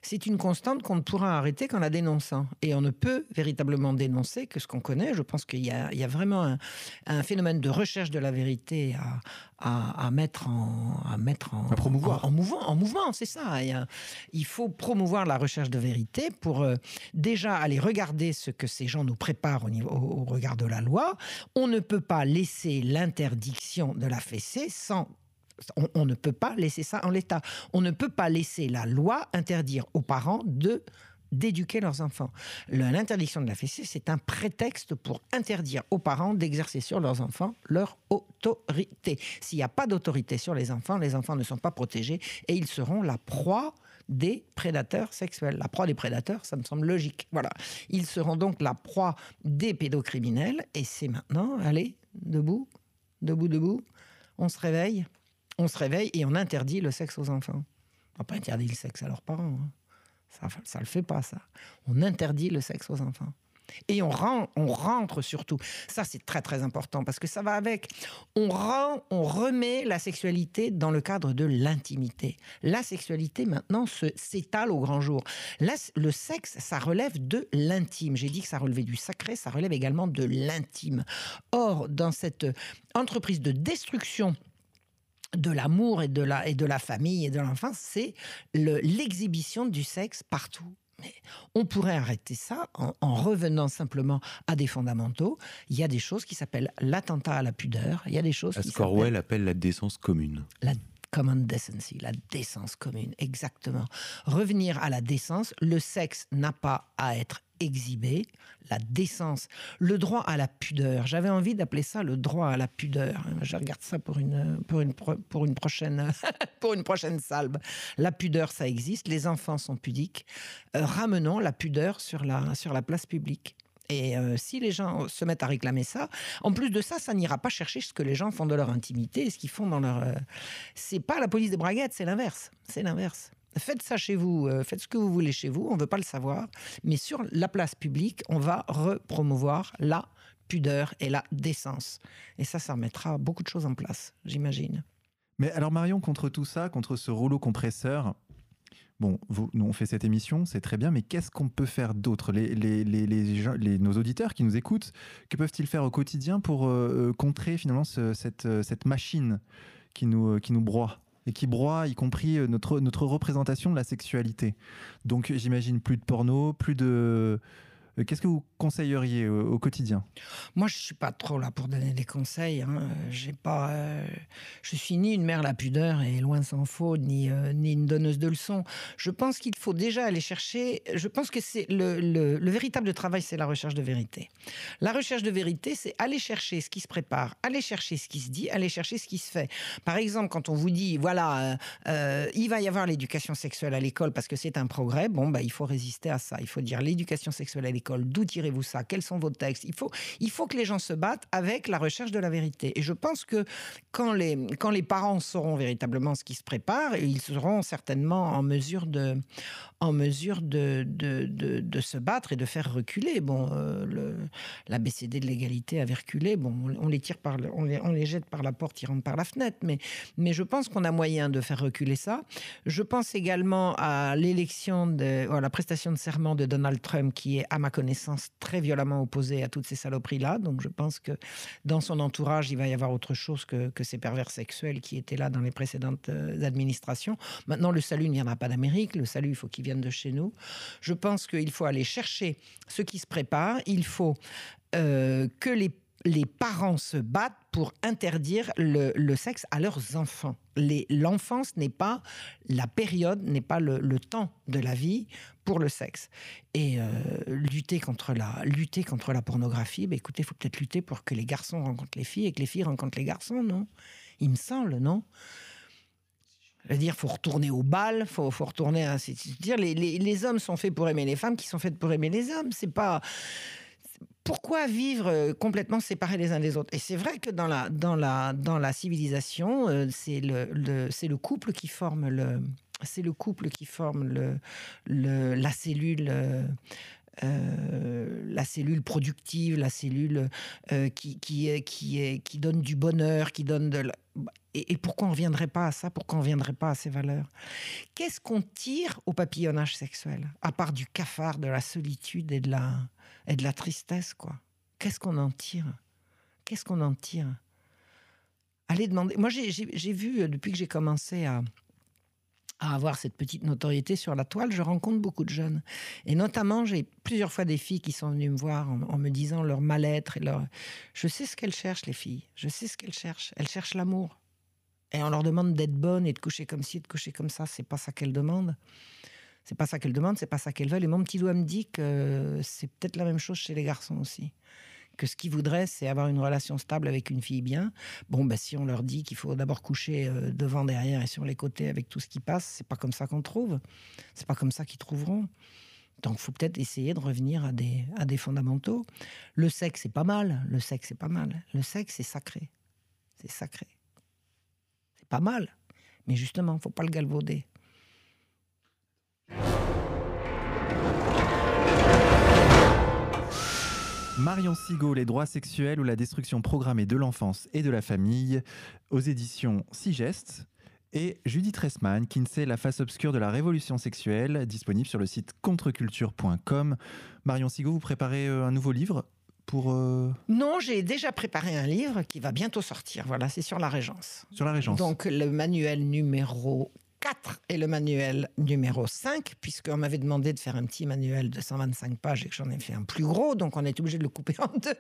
C'est une constante qu'on ne pourra arrêter qu'en la dénonçant. Et on ne peut véritablement dénoncer que ce qu'on connaît. Je pense qu'il y y a vraiment un, un phénomène de recherche de la vérité à, à, à mettre en, à mettre en, À promouvoir. en, en mouvement. En mouvement, c'est ça. Il, y a- il faut promouvoir la recherche de vérité pour euh, déjà aller regarder ce que ces gens nous préparent au, regard de la loi. On ne peut pas laisser l'interdiction de la fessée sans on, ne peut pas laisser ça en l'état. On ne peut pas laisser la loi interdire aux parents de d'éduquer leurs enfants. L'interdiction de la fessée, c'est un prétexte pour interdire aux parents d'exercer sur leurs enfants leur autorité. S'il n'y a pas d'autorité sur les enfants, les enfants ne sont pas protégés et ils seront la proie des prédateurs sexuels. La proie des prédateurs, ça me semble logique. Voilà. Ils seront donc la proie des pédocriminels et c'est maintenant, allez, debout, debout, debout, on se réveille, on se réveille et on interdit le sexe aux enfants. On n'a pas interdit le sexe à leurs parents. hein. Ça, ça le fait pas, ça. On interdit le sexe aux enfants. Et on, rentre surtout. Ça, c'est très, très important parce que ça va avec. On, on remet la sexualité dans le cadre de l'intimité. La sexualité, maintenant, s'étale au grand jour. Le sexe, ça relève de l'intime. J'ai dit que ça relevait du sacré, ça relève également de l'intime. Or, dans cette entreprise de destruction de l'amour et de la et de la famille et de l'enfance, c'est le- l'exhibition du sexe partout. Mais on pourrait arrêter ça en, en revenant simplement à des fondamentaux. Il y a des choses qui s'appellent l'attentat à la pudeur. Il y a des choses Corwell appelle la décence commune. la common decency, la décence commune, exactement. Revenir à la décence, le sexe n'a pas à être exhibé, la décence, le droit à la pudeur. J'avais envie d'appeler ça le droit à la pudeur. Je regarde ça pour une, pour une, pour une, prochaine, pour une prochaine salve. La pudeur, ça existe, les enfants sont pudiques. Euh, ramenons la pudeur sur la, sur la place publique. Et euh, si les gens se mettent à réclamer ça, en plus de ça, ça n'ira pas chercher ce que les gens font de leur intimité et ce qu'ils font dans leur. euh, C'est pas la police des braguettes, c'est l'inverse. C'est l'inverse. Faites ça chez vous, euh, faites ce que vous voulez chez vous, on ne veut pas le savoir. Mais sur la place publique, on va repromouvoir la pudeur et la décence. Et ça, ça remettra beaucoup de choses en place, j'imagine. Mais alors Marion, contre tout ça, contre ce rouleau compresseur, bon, vous, nous on fait cette émission, c'est très bien, mais qu'est-ce qu'on peut faire d'autre? Les, Nos auditeurs qui nous écoutent, que peuvent-ils faire au quotidien pour euh, euh, contrer finalement ce- cette, machine qui nous broie? Et qui broie y compris euh, notre, notre représentation de la sexualité. Donc j'imagine plus de porno, plus de... euh, Qu'est-ce que vous conseilleriez au quotidien? Moi, je suis pas trop là pour donner des conseils. hein. Euh, J'ai pas, euh, je suis ni une mère la pudeur et loin s'en faut, ni ni une donneuse de leçons. Je pense qu'il faut déjà aller chercher. Je pense que c'est le, le, le véritable travail, c'est la recherche de vérité. La recherche de vérité, c'est aller chercher ce qui se prépare, aller chercher ce qui se dit, aller chercher ce qui se fait. Par exemple, quand on vous dit, voilà, il va y avoir l'éducation sexuelle à l'école parce que c'est un progrès, bon, bah, il faut résister à ça. Il faut dire l'éducation sexuelle à l'école, d'où tirez-vous ça? Quels sont vos textes? Il faut, il faut que les gens se battent avec la recherche de la vérité. Et je pense que quand les, quand les parents sauront véritablement ce qui se prépare, ils seront certainement en mesure de, en mesure de, de, de, se battre et de faire reculer. Bon, euh, le, la BCD de l'égalité avait reculé. Bon, on, les tire par, le- on les, on les jette par la porte, ils rentrent par la fenêtre. Mais, mais je pense qu'on a moyen de faire reculer ça. Je pense également à l'élection à la prestation de serment de Donald Trump, qui est, à ma connaissance très violemment opposée à toutes ces saloperies-là. Donc je pense que dans son entourage, il va y avoir autre chose que, que ces pervers sexuels qui étaient là dans les précédentes euh, administrations. Maintenant, le salut ne viendra pas d'Amérique. Le salut, il faut qu'il vienne de chez nous. Je pense qu'il faut aller chercher ce qui se prépare. Il faut euh, que les les parents se battent pour interdire le, sexe à leurs enfants. L'enfance n'est pas la période, n'est pas le, temps de la vie pour le sexe. Et euh, lutter, contre la, contre la pornographie, bah, écoutez, il faut peut-être lutter pour que les garçons rencontrent les filles et que les filles rencontrent les garçons, non? Il me semble, non? Je veux dire, faut retourner au bal, faut, faut retourner à, dire, les, les, hommes sont faits pour aimer les femmes, qui sont faites pour aimer les hommes. C'est pas, pourquoi vivre euh, complètement séparés les uns des autres? Et c'est vrai que dans la, dans la, dans la civilisation, euh, c'est le, le, couple qui forme le, c'est le couple qui forme le, la cellule. Euh, la cellule productive, la cellule qui, qui, qui, qui donne du bonheur, qui donne de et, et, pourquoi on ne reviendrait pas à ça? Pourquoi on ne reviendrait pas à ces valeurs? Qu'est-ce qu'on tire au papillonnage sexuel? À part du cafard, de la solitude et de la, et de la tristesse, quoi. Qu'est-ce qu'on en tire? Qu'est-ce qu'on en tire? Allez demander. Moi, j'ai vu, euh, depuis que j'ai commencé à, avoir cette petite notoriété sur la toile, je rencontre beaucoup de jeunes. Et notamment, j'ai plusieurs fois des filles qui sont venues me voir en, en me disant leur mal-être et leur. Je sais ce qu'elles cherchent, les filles. Je sais ce qu'elles cherchent. Elles cherchent l'amour. Et on leur demande d'être bonnes et de coucher comme ci, de coucher comme ça. C'est pas ça qu'elles demandent. C'est pas ça qu'elles demandent, c'est pas ça qu'elles veulent. Et mon petit doigt me dit que c'est peut-être la même chose chez les garçons aussi. Que ce qu'ils voudraient, c'est avoir une relation stable avec une fille bien. Bon, bah, si on leur dit qu'il faut d'abord coucher euh, devant, derrière et sur les côtés avec tout ce qui passe, c'est pas comme ça qu'on trouve. C'est pas comme ça qu'ils trouveront. Donc, il faut peut-être essayer de revenir à des, à des fondamentaux. Le sexe, c'est pas mal. Le sexe, c'est pas mal. Le sexe, c'est sacré. C'est sacré. C'est pas mal. Mais justement, faut pas le galvauder. Marion Sigaud, Les droits sexuels ou la destruction programmée de l'enfance et de la famille, aux éditions Sigest. Et Judith Ressman, Kinsey, La face obscure de la révolution sexuelle, disponible sur le site contreculture.com. Marion Sigaud, vous préparez euh, un nouveau livre pour... Euh, non, j'ai déjà préparé un livre qui va bientôt sortir. Voilà, c'est sur la Régence. Sur la Régence. Donc le manuel numéro 4 et le manuel numéro 5, puisqu'on m'avait demandé de faire un petit manuel de 125 pages et que j'en ai fait un plus gros, donc on est obligé de le couper en deux.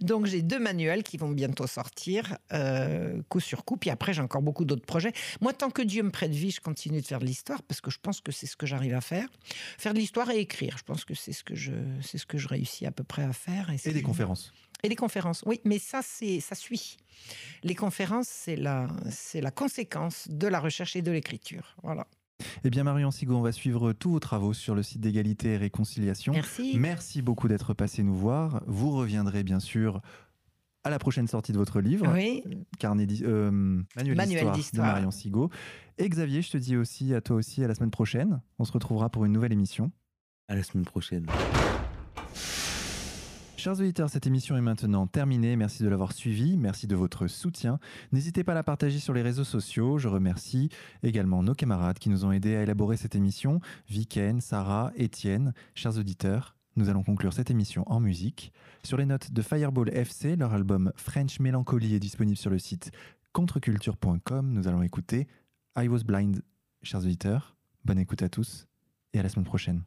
Donc j'ai deux manuels qui vont bientôt sortir, euh, coup sur coup, puis après j'ai encore beaucoup d'autres projets. Moi, tant que Dieu me prête vie, je continue de faire de l'histoire, parce que je pense que c'est ce que j'arrive à faire. Faire de l'histoire et écrire, je pense que c'est ce, que je, c'est ce que je réussis à peu près à faire. Et, et des conférences et les conférences, oui, mais ça, c'est, ça suit. Les conférences, c'est la, c'est la conséquence de la recherche et de l'écriture. Voilà. Eh bien, Marion Sigaud, on va suivre tous vos travaux sur le site d'égalité et réconciliation. Merci. Merci beaucoup d'être passé nous voir. Vous reviendrez bien sûr à la prochaine sortie de votre livre, oui. Carnet euh, Manuel, d'histoire de Marion Sigaud. Et Xavier, je te dis aussi à toi aussi à la semaine prochaine. On se retrouvera pour une nouvelle émission. À la semaine prochaine. Chers auditeurs, cette émission est maintenant terminée. Merci de l'avoir suivie. Merci de votre soutien. N'hésitez pas à la partager sur les réseaux sociaux. Je remercie également nos camarades qui nous ont aidés à élaborer cette émission. Viken, Sarah, Étienne. Chers auditeurs, nous allons conclure cette émission en musique. Sur les notes de Fireball FC, leur album French Melancholy est disponible sur le site contreculture.com. Nous allons écouter I Was Blind. Chers auditeurs, bonne écoute à tous et à la semaine prochaine.